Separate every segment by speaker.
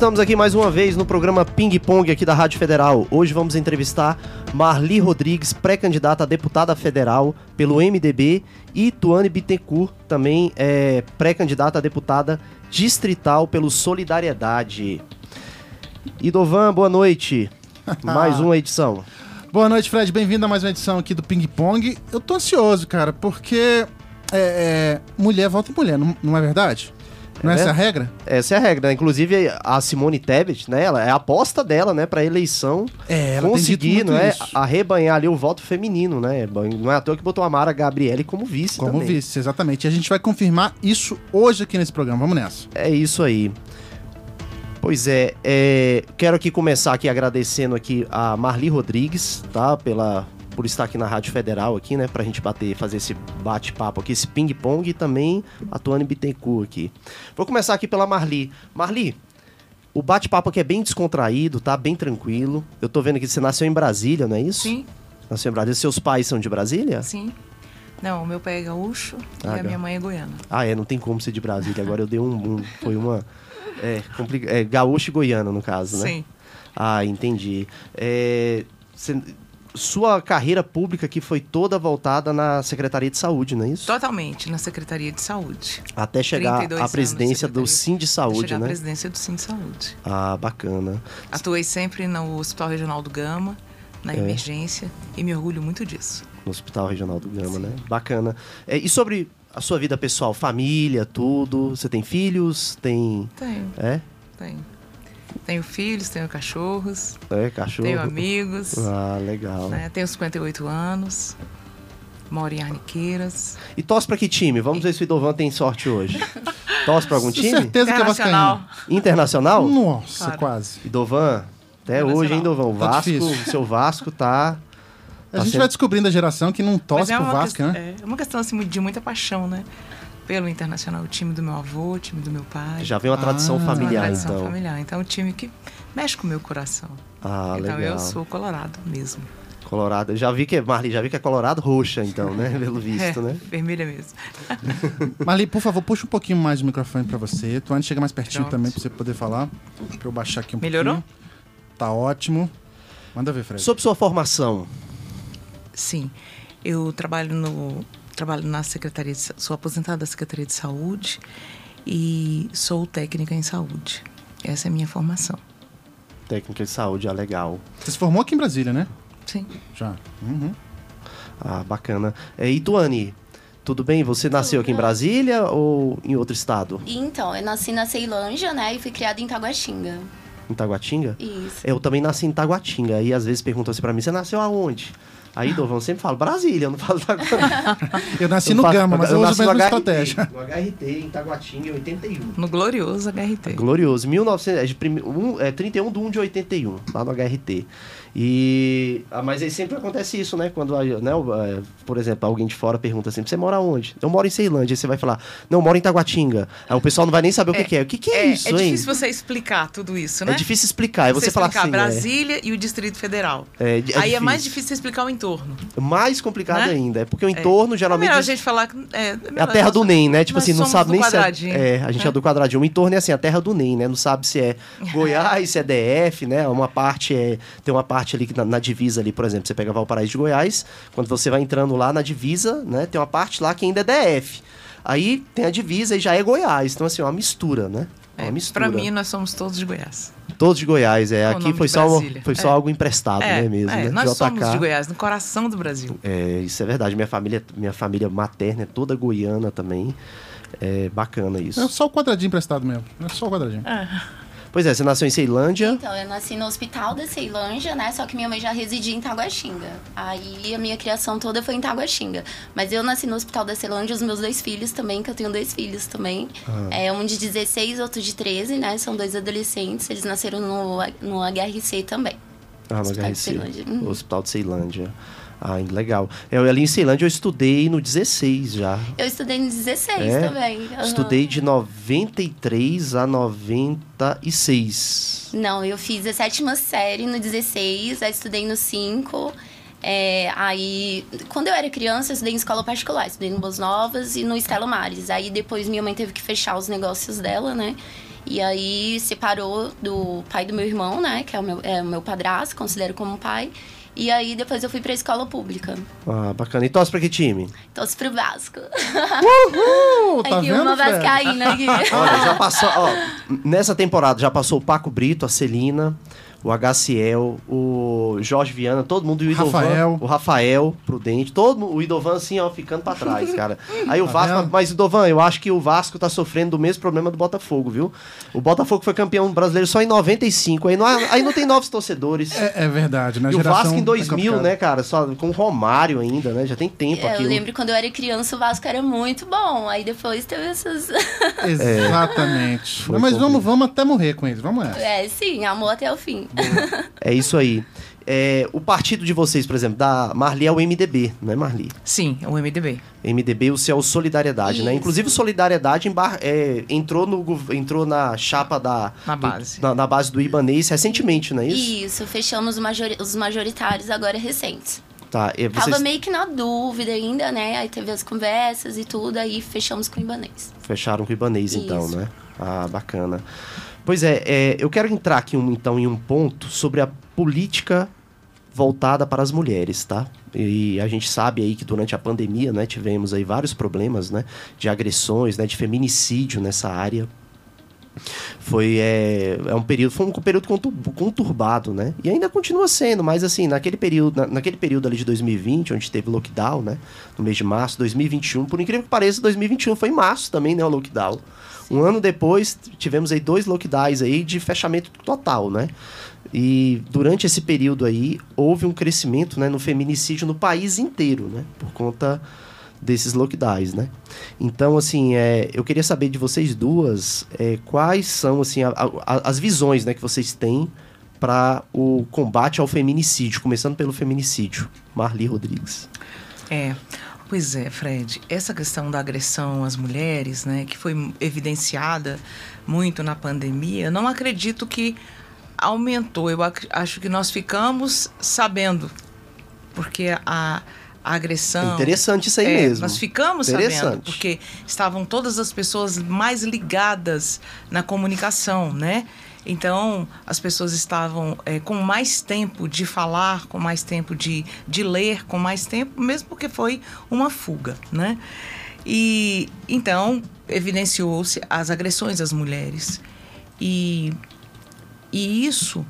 Speaker 1: Estamos aqui mais uma vez no programa Ping Pong aqui da Rádio Federal. Hoje vamos entrevistar Marli Rodrigues, pré-candidata a deputada federal pelo MDB, e Tuane Bittencourt, também é pré-candidata a deputada distrital pelo Solidariedade. Idovan, boa noite. mais uma edição.
Speaker 2: Boa noite, Fred. Bem-vindo a mais uma edição aqui do Ping Pong. Eu tô ansioso, cara, porque é, é, mulher vota em mulher, não, não é verdade? Não é essa a regra?
Speaker 1: Essa é a regra. Né? Inclusive, a Simone Tebet, né? Ela, é a aposta dela, né? Pra eleição
Speaker 2: é, ela
Speaker 1: conseguir, não é? Arrebanhar ali o voto feminino, né? Não é à toa que botou a Mara Gabriele como vice
Speaker 2: Como
Speaker 1: também.
Speaker 2: vice, exatamente. E a gente vai confirmar isso hoje aqui nesse programa. Vamos nessa.
Speaker 1: É isso aí. Pois é, é, quero aqui começar aqui agradecendo aqui a Marli Rodrigues, tá? Pela por estar aqui na Rádio Federal, aqui, né? Pra gente bater, fazer esse bate-papo aqui, esse ping-pong e também a Tuane Bittencourt aqui. Vou começar aqui pela Marli. Marli, o bate-papo aqui é bem descontraído, tá? Bem tranquilo. Eu tô vendo que você nasceu em Brasília, não é isso?
Speaker 3: Sim.
Speaker 1: Nasceu em Brasília. Seus pais são de Brasília?
Speaker 3: Sim. Não, o meu pai é gaúcho ah, e a minha mãe é goiana.
Speaker 1: Ah, é, não tem como ser de Brasília. Agora eu dei um. um foi uma. É, complica... é, gaúcho e goiano, no caso, né?
Speaker 3: Sim.
Speaker 1: Ah, entendi. É, cê, sua carreira pública que foi toda voltada na Secretaria de Saúde, não é isso?
Speaker 3: Totalmente, na Secretaria de Saúde.
Speaker 1: Até chegar à presidência do Sim de Saúde, chegar né?
Speaker 3: à presidência do Sim de Saúde.
Speaker 1: Ah, bacana.
Speaker 3: Atuei sempre no Hospital Regional do Gama, na é. emergência, e me orgulho muito disso.
Speaker 1: No Hospital Regional do Gama, Sim. né? Bacana. É, e sobre a sua vida pessoal, família, tudo? Você tem filhos? Tem.
Speaker 3: Tenho.
Speaker 1: É?
Speaker 3: Tenho. Tenho filhos, tenho cachorros.
Speaker 1: É, cachorro.
Speaker 3: Tenho amigos.
Speaker 1: Ah, legal.
Speaker 3: Né? Tenho 58 anos. Moro em Arniqueiras.
Speaker 1: E torce pra que time? Vamos ver se o Idovan tem sorte hoje. Torce pra algum time?
Speaker 2: certeza que é Vascaíno.
Speaker 1: Internacional?
Speaker 2: Nossa, claro. quase.
Speaker 1: Idovan, até hoje, hein, Idovan? O tá Vasco, difícil. seu Vasco tá...
Speaker 2: A tá gente sendo... vai descobrindo a geração que não torce é pro Vasco,
Speaker 3: que...
Speaker 2: né?
Speaker 3: É uma questão assim, de muita paixão, né? Pelo Internacional, o time do meu avô, o time do meu pai.
Speaker 1: Já vem uma tradição ah, familiar, uma tradição
Speaker 3: então. familiar. Então, um time que mexe com o meu coração.
Speaker 1: Ah,
Speaker 3: então,
Speaker 1: legal.
Speaker 3: eu sou colorado mesmo.
Speaker 1: Colorado. Já vi que é, Marli, já vi que é colorado roxa, então, né? Pelo visto,
Speaker 3: é,
Speaker 1: né?
Speaker 3: Vermelha mesmo.
Speaker 2: Marli, por favor, puxa um pouquinho mais o microfone para você. Tu antes chega mais pertinho Pronto. também para você poder falar. Para eu baixar aqui um
Speaker 3: Melhorou?
Speaker 2: pouquinho. Melhorou? Tá ótimo. Manda ver, Fred.
Speaker 1: Sobre sua formação.
Speaker 3: Sim. Eu trabalho no trabalho na Secretaria de, sou aposentada da Secretaria de Saúde e sou técnica em saúde. Essa é a minha formação.
Speaker 1: Técnica de saúde, é legal.
Speaker 2: Você se formou aqui em Brasília, né?
Speaker 3: Sim.
Speaker 2: Já. Uhum.
Speaker 1: Ah, bacana. É, e Tuane, tudo bem? Você nasceu aqui em Brasília ou em outro estado?
Speaker 4: Então, eu nasci na Ceilândia, né? E fui criada em Taguatinga.
Speaker 1: Em Taguatinga?
Speaker 4: Isso.
Speaker 1: Eu também nasci em Taguatinga. E às vezes perguntam assim pra mim, você nasceu aonde? Aí, Dovão, sempre falo Brasília, eu não falo da
Speaker 2: Eu nasci eu no faço, Gama, mas eu, eu uso a mesma estratégia.
Speaker 1: No HRT, em Taguatinga, em 81.
Speaker 3: No glorioso HRT.
Speaker 1: Glorioso. 1900, é, de um, é 31 de 1 de 81, lá no HRT. E, ah, mas aí sempre acontece isso, né? Quando, né, é, por exemplo, alguém de fora pergunta assim: você mora onde? Eu moro em Ceilândia. Aí você vai falar: não, eu moro em Taguatinga. Aí o pessoal não vai nem saber é, o que, é, que é. O que, que é, é isso,
Speaker 3: É
Speaker 1: difícil
Speaker 3: hein? você explicar tudo isso, né?
Speaker 1: É difícil explicar. É você, você falar assim.
Speaker 3: É. Brasília e o Distrito Federal.
Speaker 1: É,
Speaker 3: aí difícil. é mais difícil explicar o entorno.
Speaker 1: Mais complicado né? ainda. É porque o entorno geralmente. É melhor
Speaker 3: a gente falar. É,
Speaker 1: a terra do NEM, né? Tipo assim, não sabe nem
Speaker 3: se
Speaker 1: é. É, a gente é do quadradinho. O entorno é assim, a terra do NEM, né? Não sabe se é Goiás, se é DF, né? Uma parte é. Tem uma parte ali que na, na divisa ali, por exemplo, você pega Valparaíso de Goiás, quando você vai entrando lá na divisa, né, tem uma parte lá que ainda é DF. Aí tem a divisa e já é Goiás. Então, assim, é uma mistura, né? É, uma mistura.
Speaker 3: Pra mim, nós somos todos de Goiás.
Speaker 1: Todos de Goiás, é. Aqui foi só, foi só é. algo emprestado,
Speaker 3: é,
Speaker 1: né, mesmo,
Speaker 3: é,
Speaker 1: né?
Speaker 3: Nós JK. somos de Goiás, no coração do Brasil.
Speaker 1: É, isso é verdade. Minha família, minha família materna é toda goiana também. É bacana isso.
Speaker 2: É só o quadradinho emprestado mesmo. É só o quadradinho.
Speaker 3: É.
Speaker 1: Pois é, você nasceu em Ceilândia?
Speaker 4: Então, eu nasci no hospital da Ceilândia, né? Só que minha mãe já residia em Taguatinga. Aí a minha criação toda foi em Taguatinga. Mas eu nasci no hospital da Ceilândia, os meus dois filhos também, que eu tenho dois filhos também. Ah. É um de 16, outro de 13, né? São dois adolescentes. Eles nasceram no, no HRC também.
Speaker 1: Ah, no HRC. Uhum. Hospital de Ceilândia. Ah, legal. Eu ali em Ceilândia eu estudei no 16 já.
Speaker 4: Eu estudei no 16 é, também. Uhum.
Speaker 1: Estudei de 93 a 96.
Speaker 4: Não, eu fiz a sétima série no 16, aí estudei no 5. É, aí, quando eu era criança, eu estudei em escola particular, estudei no Boas Novas e no Estela Mares. Aí depois minha mãe teve que fechar os negócios dela, né? E aí separou do pai do meu irmão, né? Que é o meu, é o meu padrasto, considero como pai. E aí depois eu fui pra escola pública.
Speaker 1: Ah, bacana. E torce pra que time?
Speaker 4: Torce pro Vasco.
Speaker 2: Uhul! Tá aqui vendo,
Speaker 4: uma vascaína aqui.
Speaker 1: Olha, já passou, ó, nessa temporada já passou o Paco Brito, a Celina, o HCL, o Jorge Viana, todo mundo, e o Idovan,
Speaker 2: Rafael.
Speaker 1: o Rafael Prudente, todo mundo, o Idovan assim, ó, ficando pra trás, cara. Aí o tá Vasco, mas Idovan, eu acho que o Vasco tá sofrendo do mesmo problema do Botafogo, viu? O Botafogo foi campeão brasileiro só em 95, aí não, aí não tem novos torcedores.
Speaker 2: É, é verdade, né?
Speaker 1: E o Vasco em 2000, é né, cara, só com o Romário ainda, né? Já tem tempo
Speaker 4: é,
Speaker 1: aqui.
Speaker 4: Eu lembro quando eu era criança, o Vasco era muito bom, aí depois teve essas...
Speaker 2: Exatamente. É, mas vamos, vamos até morrer com eles, vamos essa.
Speaker 4: É, sim, amor até o fim.
Speaker 1: É isso aí. É, o partido de vocês, por exemplo, da Marli é o MDB, não é Marli?
Speaker 3: Sim, é o MDB.
Speaker 1: MDB, o seu Solidariedade, né?
Speaker 4: Isso.
Speaker 1: né? Inclusive o Solidariedade embar- é, entrou, no, entrou na chapa da...
Speaker 3: Na
Speaker 1: do-
Speaker 3: base.
Speaker 1: na, na base do Ibanês recentemente, não é isso?
Speaker 4: Isso, fechamos os majori- os majoritários agora recentes.
Speaker 1: Tá, e vocês
Speaker 4: Tava meio que na dúvida ainda, né? Aí teve as conversas e tudo, aí fechamos com o Ibanês.
Speaker 1: fecharam com o Ibanês, então,
Speaker 4: Isso.
Speaker 1: né? Ah, bacana. Pois é, é, eu quero entrar aqui, um, então, em um ponto sobre a política voltada para as mulheres, tá? E a gente sabe aí que durante a pandemia, né, tivemos aí vários problemas, né, de agressões, né, de feminicídio nessa área. Foi é, é um período, foi um período contur- conturbado, né? E ainda continua sendo, mas assim, naquele período, na- naquele período ali de 2020, onde teve lockdown, né, no mês de março, 2021, por incrível que pareça, 2021 foi em março também, né, o lockdown. Um ano depois, tivemos aí dois lockdowns aí de fechamento total, né? E durante esse período aí, houve um crescimento né, no feminicídio no país inteiro, né? Por conta desses lockdowns, né? Então, assim, é, eu queria saber de vocês duas é, quais são, assim, a- a- as visões né, que vocês têm para o combate ao feminicídio, começando pelo feminicídio. Marli Rodrigues.
Speaker 3: É. Pois é, Fred. Essa questão da agressão às mulheres, né, que foi evidenciada muito na pandemia, eu não acredito que aumentou. Eu ac- acho que nós ficamos sabendo, porque a, a agressão.
Speaker 1: Interessante isso aí
Speaker 3: É,
Speaker 1: mesmo.
Speaker 3: Nós ficamos sabendo, porque estavam todas as pessoas mais ligadas na comunicação, né? Então, as pessoas estavam é, com mais tempo de falar, com mais tempo de, de ler, com mais tempo, mesmo porque foi uma fuga, né? E então evidenciou-se as agressões às mulheres. E, e isso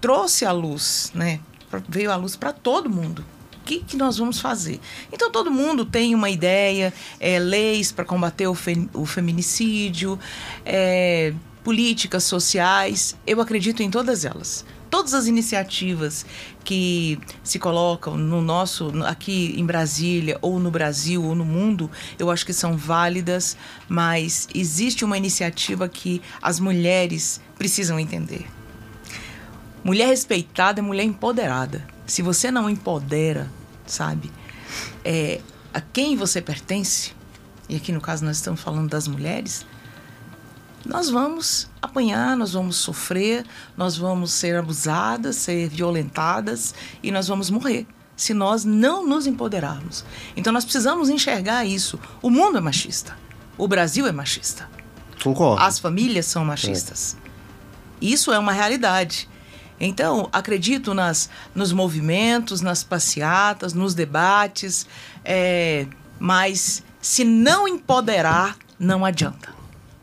Speaker 3: trouxe à luz, né? Veio à luz para todo mundo. O que, que nós vamos fazer? Então, todo mundo tem uma ideia, é, leis para combater o, fe- o feminicídio, é, políticas sociais. Eu acredito em todas elas. Todas as iniciativas que se colocam no nosso, no- aqui em Brasília, ou no Brasil, ou no mundo, eu acho que são válidas, mas existe uma iniciativa que as mulheres precisam entender. Mulher respeitada é mulher empoderada. Se você não empodera, sabe, é, a quem você pertence, e aqui no caso nós estamos falando das mulheres, nós vamos apanhar, nós vamos sofrer, nós vamos ser abusadas, ser violentadas e nós vamos morrer se nós não nos empoderarmos. Então nós precisamos enxergar isso. O mundo é machista. O Brasil é machista.
Speaker 1: Concordo.
Speaker 3: As famílias são machistas. Isso é uma realidade. Então, acredito nas, nos movimentos, nas passeatas, nos debates, é, mas se não empoderar, não adianta.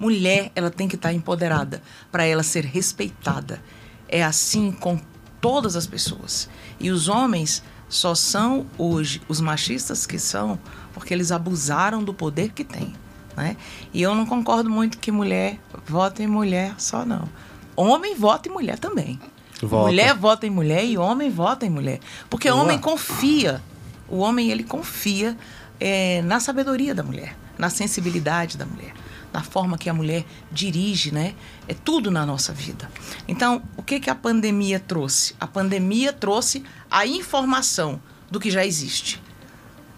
Speaker 3: Mulher, ela tem que estar empoderada para ela ser respeitada. É assim com todas as pessoas. E os homens só são hoje os machistas que são porque eles abusaram do poder que têm. Né? E eu não concordo muito que mulher vota em mulher só, não. Homem vota em mulher também.
Speaker 1: Vota.
Speaker 3: Mulher vota em mulher e homem vota em mulher. Porque o homem confia. O homem, ele confia é, na sabedoria da mulher, na sensibilidade da mulher, na forma que a mulher dirige, né? É tudo na nossa vida. Então, o que, que a pandemia trouxe? A pandemia trouxe a informação do que já existe.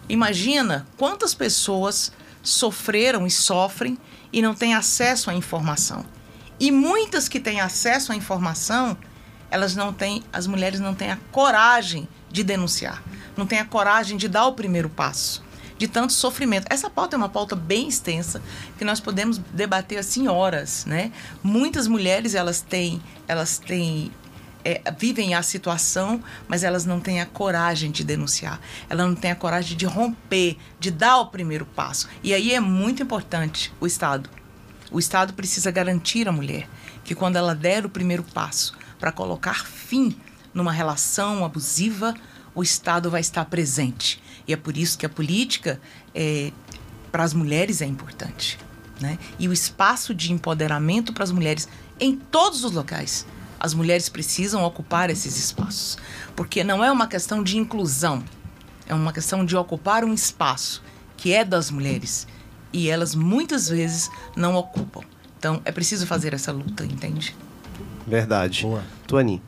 Speaker 3: Imagina quantas pessoas sofreram e sofrem e não têm acesso à informação. E muitas que têm acesso à informação, elas não têm, as mulheres não têm a coragem de denunciar, não têm a coragem de dar o primeiro passo, de tanto sofrimento. Essa pauta é uma pauta bem extensa que nós podemos debater assim horas, né? Muitas mulheres elas têm, elas têm é, vivem a situação, mas elas não têm a coragem de denunciar. Elas não têm a coragem de romper, de dar o primeiro passo. E aí é muito importante o Estado. O Estado precisa garantir à mulher que quando ela der o primeiro passo para colocar fim numa relação abusiva, o Estado vai estar presente. E é por isso que a política é, para as mulheres é importante. Né? E o espaço de empoderamento para as mulheres em todos os locais as mulheres precisam ocupar esses espaços. Porque não é uma questão de inclusão, é uma questão de ocupar um espaço que é das mulheres. E elas muitas vezes não ocupam. Então é preciso fazer essa luta, entende?
Speaker 1: Verdade. Boa. Tuani.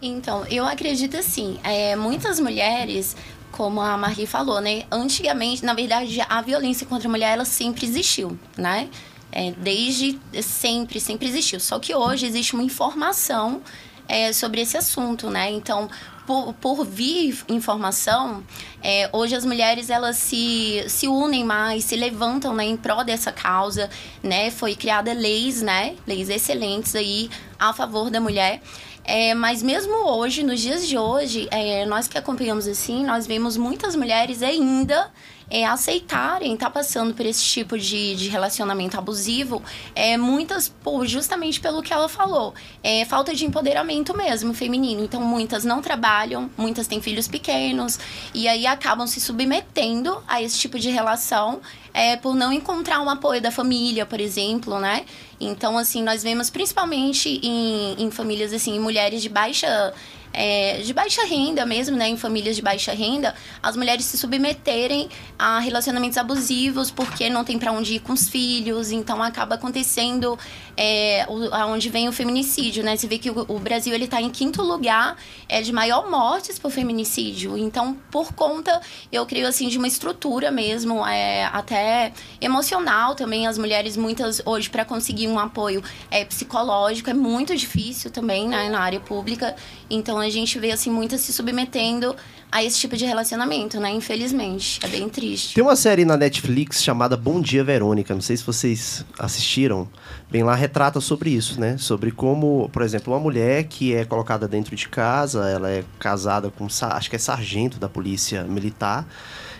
Speaker 4: Então, eu acredito assim, é, muitas mulheres como a Marli falou, né? Antigamente, na verdade, a violência contra a mulher ela sempre existiu, né? É, desde sempre, sempre existiu. Só que hoje existe uma informação é, sobre esse assunto, né? Então, por, por vir informação, é, hoje as mulheres elas se, se unem mais, se levantam né, em prol dessa causa, né? Foi criada leis, né? Leis excelentes aí a favor da mulher. É, mas mesmo hoje, nos dias de hoje, é, nós que acompanhamos assim, nós vemos muitas mulheres ainda é, aceitarem estar tá passando por esse tipo de, de relacionamento abusivo, é, muitas, pô, justamente pelo que ela falou, é falta de empoderamento mesmo feminino. Então, muitas não trabalham, muitas têm filhos pequenos, e aí acabam se submetendo a esse tipo de relação é, por não encontrar um apoio da família, por exemplo, né? Então, assim, nós vemos principalmente em, em famílias, assim, mulheres de baixa é, de baixa renda mesmo, né, em famílias de baixa renda, as mulheres se submeterem a relacionamentos abusivos porque não tem para onde ir com os filhos, então acaba acontecendo é, onde vem o feminicídio, né? Você vê que o, o Brasil ele está em quinto lugar é, de maior mortes por feminicídio, então por conta, eu creio assim de uma estrutura mesmo, é, até emocional também, as mulheres muitas hoje para conseguir um apoio é, psicológico é muito difícil também, né, na área pública, então a gente vê assim muitas se submetendo a esse tipo de relacionamento, né? Infelizmente, é bem triste.
Speaker 1: Tem uma série na Netflix chamada Bom Dia Verônica, não sei se vocês assistiram. Bem lá retrata sobre isso, né? Sobre como, por exemplo, uma mulher que é colocada dentro de casa, ela é casada com, acho que é sargento da polícia militar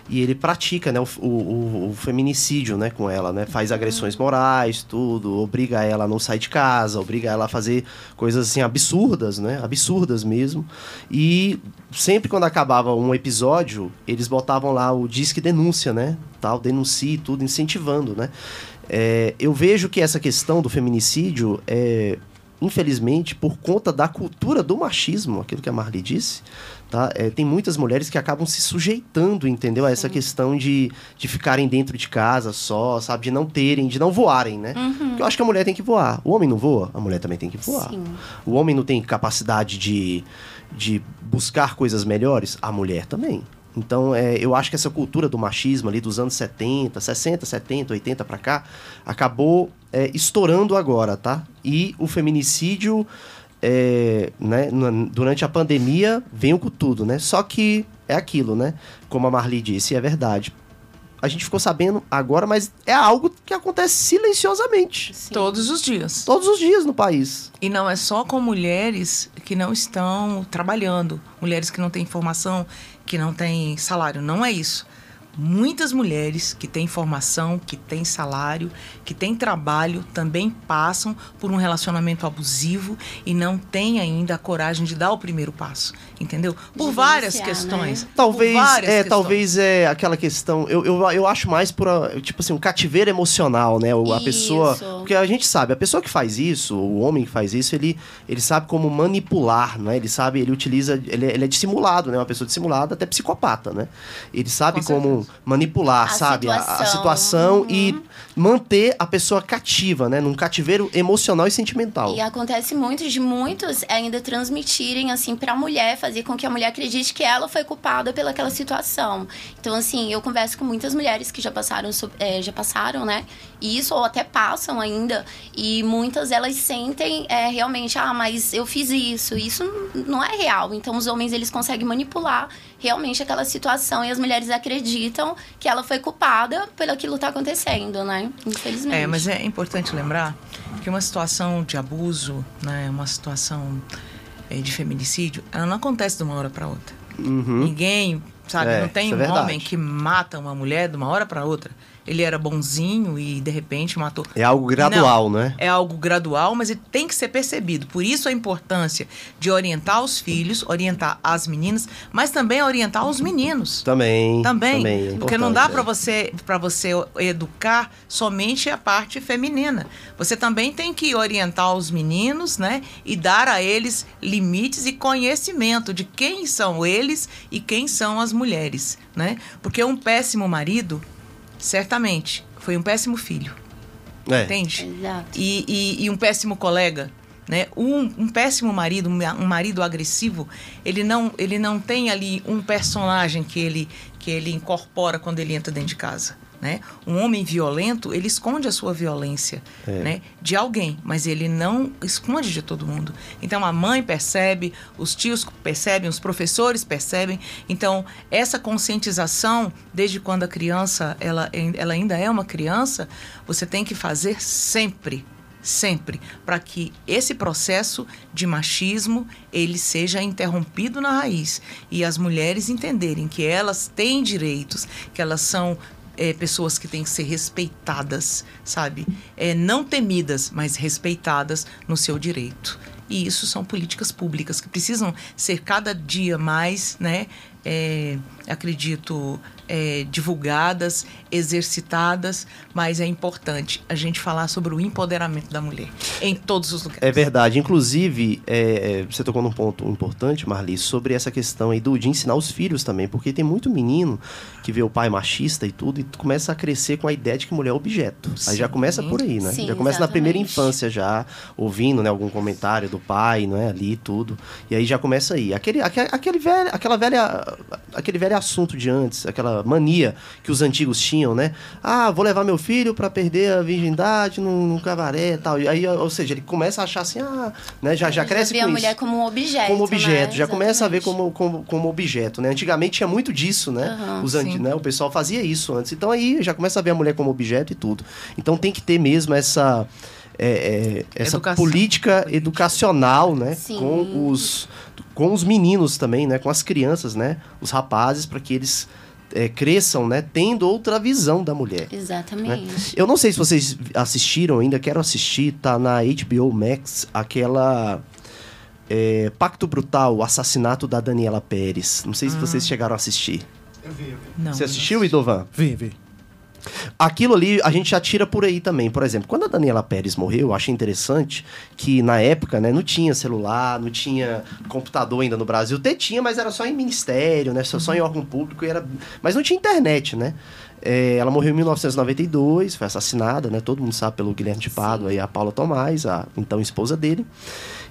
Speaker 1: e ele pratica né, o, o, o, feminicídio né, com ela, né? Faz agressões morais, tudo, obriga ela a não sair de casa, obriga ela a fazer coisas assim absurdas, né? Absurdas mesmo. E sempre quando acabava um episódio, eles botavam lá o disque denúncia, né? Tal, denuncie tudo, incentivando, né? É, eu vejo que essa questão do feminicídio é infelizmente, por conta da cultura do machismo, aquilo que a Marli disse, tá? É, tem muitas mulheres que acabam se sujeitando, entendeu? A essa Sim. questão de, de ficarem dentro de casa só, sabe? De não terem, de não voarem, né? Uhum. Porque eu acho que a mulher tem que voar. O homem não voa, a mulher também tem que voar. Sim. O homem não tem capacidade de, de buscar coisas melhores, a mulher também. Então, é, eu acho que essa cultura do machismo ali dos anos 70, 60, 70, 80 para cá, acabou é, estourando agora, tá? E o feminicídio, é, né, durante a pandemia, veio com tudo, né? Só que é aquilo, né? Como a Marli disse, é verdade. A gente ficou sabendo agora, mas é algo que acontece silenciosamente.
Speaker 3: Sim. Todos os dias.
Speaker 1: Todos os dias no país.
Speaker 3: E não é só com mulheres que não estão trabalhando, mulheres que não têm formação, que não têm salário. Não é isso muitas mulheres que têm formação, que têm salário, que têm trabalho, também passam por um relacionamento abusivo e não têm ainda a coragem de dar o primeiro passo, entendeu? Por de várias questões.
Speaker 1: Né? Talvez, várias é, questões. talvez é aquela questão, eu, eu, eu acho mais por, tipo assim, um cativeiro emocional, né? A isso. pessoa, porque a gente sabe, a pessoa que faz isso, o homem que faz isso, ele, ele sabe como manipular, né? Ele sabe, ele utiliza, ele, ele é dissimulado, né? Uma pessoa dissimulada, até psicopata, né? Ele sabe Com como manipular, a sabe? Situação. A, a situação uhum. e manter a pessoa cativa, né? Num cativeiro emocional e sentimental.
Speaker 4: E acontece muito de muitos ainda transmitirem, assim, pra mulher, fazer com que a mulher acredite que ela foi culpada pelaquela situação. Então, assim, eu converso com muitas mulheres que já passaram, é, já passaram, né? Isso, ou até passam ainda. E muitas elas sentem é, realmente, ah, mas eu fiz isso. Isso não é real. Então, os homens, eles conseguem manipular realmente aquela situação e as mulheres acreditam que ela foi culpada pelo aquilo tá acontecendo, né? Infelizmente.
Speaker 3: É, mas é importante lembrar que uma situação de abuso, né, uma situação é, de feminicídio, ela não acontece de uma hora para outra.
Speaker 1: Uhum.
Speaker 3: Ninguém, sabe,
Speaker 1: É,
Speaker 3: não tem
Speaker 1: é
Speaker 3: um
Speaker 1: verdade.
Speaker 3: homem que mata uma mulher de uma hora para outra. Ele era bonzinho e de repente matou.
Speaker 1: É algo gradual,
Speaker 3: Não,
Speaker 1: né?
Speaker 3: É algo gradual, mas ele tem que ser percebido. Por isso a importância de orientar os filhos, orientar as meninas, mas também orientar os meninos.
Speaker 1: Também.
Speaker 3: Também,
Speaker 1: é
Speaker 3: porque não dá
Speaker 1: importante,
Speaker 3: para você para você educar somente a parte feminina. Você também tem que orientar os meninos, né, e dar a eles limites e conhecimento de quem são eles e quem são as mulheres, né? Porque um péssimo marido, certamente, foi um péssimo filho,
Speaker 1: É.
Speaker 3: entende?
Speaker 4: Exato.
Speaker 3: e, e- e um péssimo colega, né? Um, um péssimo marido, um ma- um marido agressivo, ele não, ele não tem ali um personagem que ele, que ele incorpora quando ele entra dentro de casa. Né? Um homem violento, ele esconde a sua violência né? de alguém, mas ele não esconde de todo mundo. Então a mãe percebe, os tios percebem, os professores percebem. Então essa conscientização, desde quando a criança ela, ela ainda é uma criança, você tem que fazer sempre sempre para que esse processo de machismo ele seja interrompido na raiz e as mulheres entenderem que elas têm direitos, que elas são é, pessoas que têm que ser respeitadas, sabe? É, não temidas, mas respeitadas no seu direito. E isso são políticas públicas que precisam ser cada dia mais, né? é, acredito, é, divulgadas, exercitadas, mas é importante a gente falar sobre o empoderamento da mulher em todos os lugares.
Speaker 1: É verdade. Inclusive, é, você tocou num ponto importante, Marli, sobre essa questão aí do, de ensinar os filhos também, porque tem muito menino que vê o pai machista e tudo e começa a crescer com a ideia de que mulher é objeto. Aí já
Speaker 3: Sim.
Speaker 1: começa por aí, né?
Speaker 4: Sim,
Speaker 1: já começa na primeira
Speaker 4: exatamente.
Speaker 1: infância já, ouvindo né, algum comentário do pai, não é? Ali e tudo. E aí já começa aí. Aquele, aquele, aquele velho, aquela velha, aquele velho assunto de antes, aquela mania que os antigos tinham, né? Ah, vou levar meu filho pra perder a virgindade num, num cabaré e tal. E aí, ou seja, ele começa a achar assim, ah, né? Já, já cresce
Speaker 4: vê
Speaker 1: com
Speaker 4: a
Speaker 1: isso
Speaker 4: mulher como um objeto.
Speaker 1: como objeto,
Speaker 4: né?
Speaker 1: já começa a ver
Speaker 4: Exatamente.
Speaker 1: como, como, como objeto, né? Antigamente tinha muito disso, né?
Speaker 4: Aham,
Speaker 1: Os anti,
Speaker 3: sim.
Speaker 1: né? O pessoal fazia isso antes. Então aí já começa a ver a mulher como objeto e tudo. Então tem que ter mesmo essa. é, é, essa
Speaker 3: Educação.
Speaker 1: política educacional, né?
Speaker 4: Sim.
Speaker 1: Com os, com os meninos também, né? Com as crianças, né? Os rapazes, para que eles é, cresçam, né? Tendo outra visão da mulher.
Speaker 4: Exatamente.
Speaker 1: Eu não sei se vocês assistiram ainda, quero assistir, tá na HBO Max, aquela é, Pacto Brutal, o assassinato da Daniela Pérez. Não sei se vocês chegaram a assistir.
Speaker 3: Não,
Speaker 1: Você assistiu, Idovan?
Speaker 2: Vi, vi.
Speaker 1: Aquilo ali a gente já tira por aí também. Por exemplo, quando a Daniela Pérez morreu, eu achei interessante que na época, né, não tinha celular, não tinha computador ainda no Brasil. Até tinha, mas era só em ministério, né? Só, só em órgão público. E era... Mas não tinha internet, né? É, ela morreu em 1992, foi assassinada, né? Todo mundo sabe pelo Guilherme de Pádua e a Paula Tomás, a então esposa dele.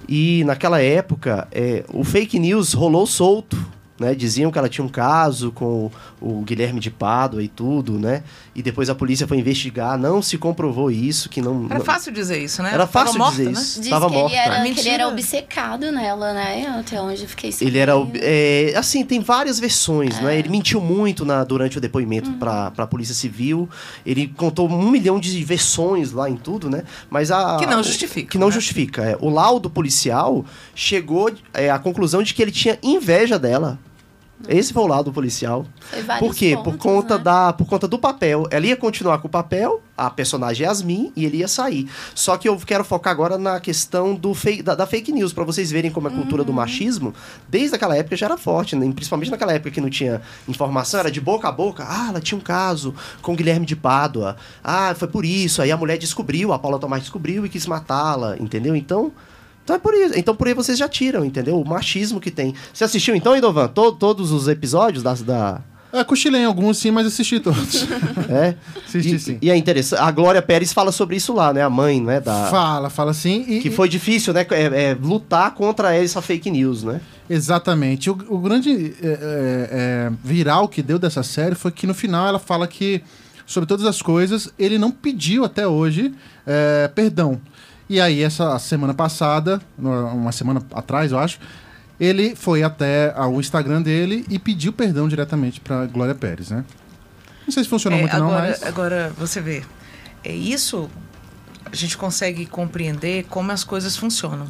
Speaker 1: E naquela época, é, o fake news rolou solto. Né, diziam que ela tinha um caso com o Guilherme de Pádua e tudo, né? E depois a polícia foi investigar, não se comprovou isso, que não.
Speaker 3: Era
Speaker 1: não-
Speaker 3: fácil dizer isso, né?
Speaker 1: Era
Speaker 3: Tava
Speaker 1: fácil
Speaker 3: morta,
Speaker 1: dizer
Speaker 3: né?
Speaker 1: isso.
Speaker 4: Diz
Speaker 1: Tava
Speaker 4: que,
Speaker 1: morta.
Speaker 4: ele era, que ele era obcecado nela, né? Até onde eu fiquei sabendo.
Speaker 1: Ele era. é, assim, tem várias versões,
Speaker 4: É.
Speaker 1: né? Ele mentiu muito na, durante o depoimento
Speaker 4: Uhum.
Speaker 1: pra, pra Polícia Civil. Ele contou um milhão de versões lá em tudo, né? Mas a.
Speaker 3: Que não justifica,
Speaker 1: Que não
Speaker 3: né?
Speaker 1: justifica. é. O laudo policial chegou é, à conclusão de que ele tinha inveja dela. Esse foi o laudo policial. Por quê? por
Speaker 4: pontos,
Speaker 1: conta
Speaker 4: né?
Speaker 1: da por conta do papel. Ela ia continuar com o papel, a personagem Yasmin, e ele ia sair. Só que eu quero focar agora na questão do fake, da, da fake news, pra vocês verem como a cultura
Speaker 4: Uhum.
Speaker 1: do machismo, desde aquela época já era forte, né? principalmente naquela época que não tinha informação, era de boca a boca. Ah, ela tinha um caso com o Guilherme de Pádua. Ah, foi por isso. Aí a mulher descobriu, a Paula Tomás descobriu e quis matá-la, entendeu? Então. Então é por isso. Então por aí vocês já tiram, entendeu? O machismo que tem. Você assistiu então, Idovan? To- todos os episódios da, da,
Speaker 2: Eu cochilei em alguns, sim, mas assisti todos.
Speaker 1: É?
Speaker 2: Assisti
Speaker 1: E,
Speaker 2: sim.
Speaker 1: e é interessante. A Glória Pérez fala sobre isso lá, né? A mãe, né? Da,
Speaker 2: Fala, fala sim. E,
Speaker 1: que foi difícil, né? É, é, lutar contra essa fake news, né?
Speaker 2: Exatamente. O, o grande é, é, é, viral que deu dessa série foi que no final ela fala que, sobre todas as coisas, ele não pediu até hoje é, perdão. E aí, essa semana passada, uma semana atrás, eu acho, ele foi até o Instagram dele e pediu perdão diretamente pra Glória Pérez, né? Não sei se funcionou
Speaker 3: É,
Speaker 2: muito,
Speaker 3: agora,
Speaker 2: não, mas.
Speaker 3: agora, você vê, é isso a gente consegue compreender como as coisas funcionam.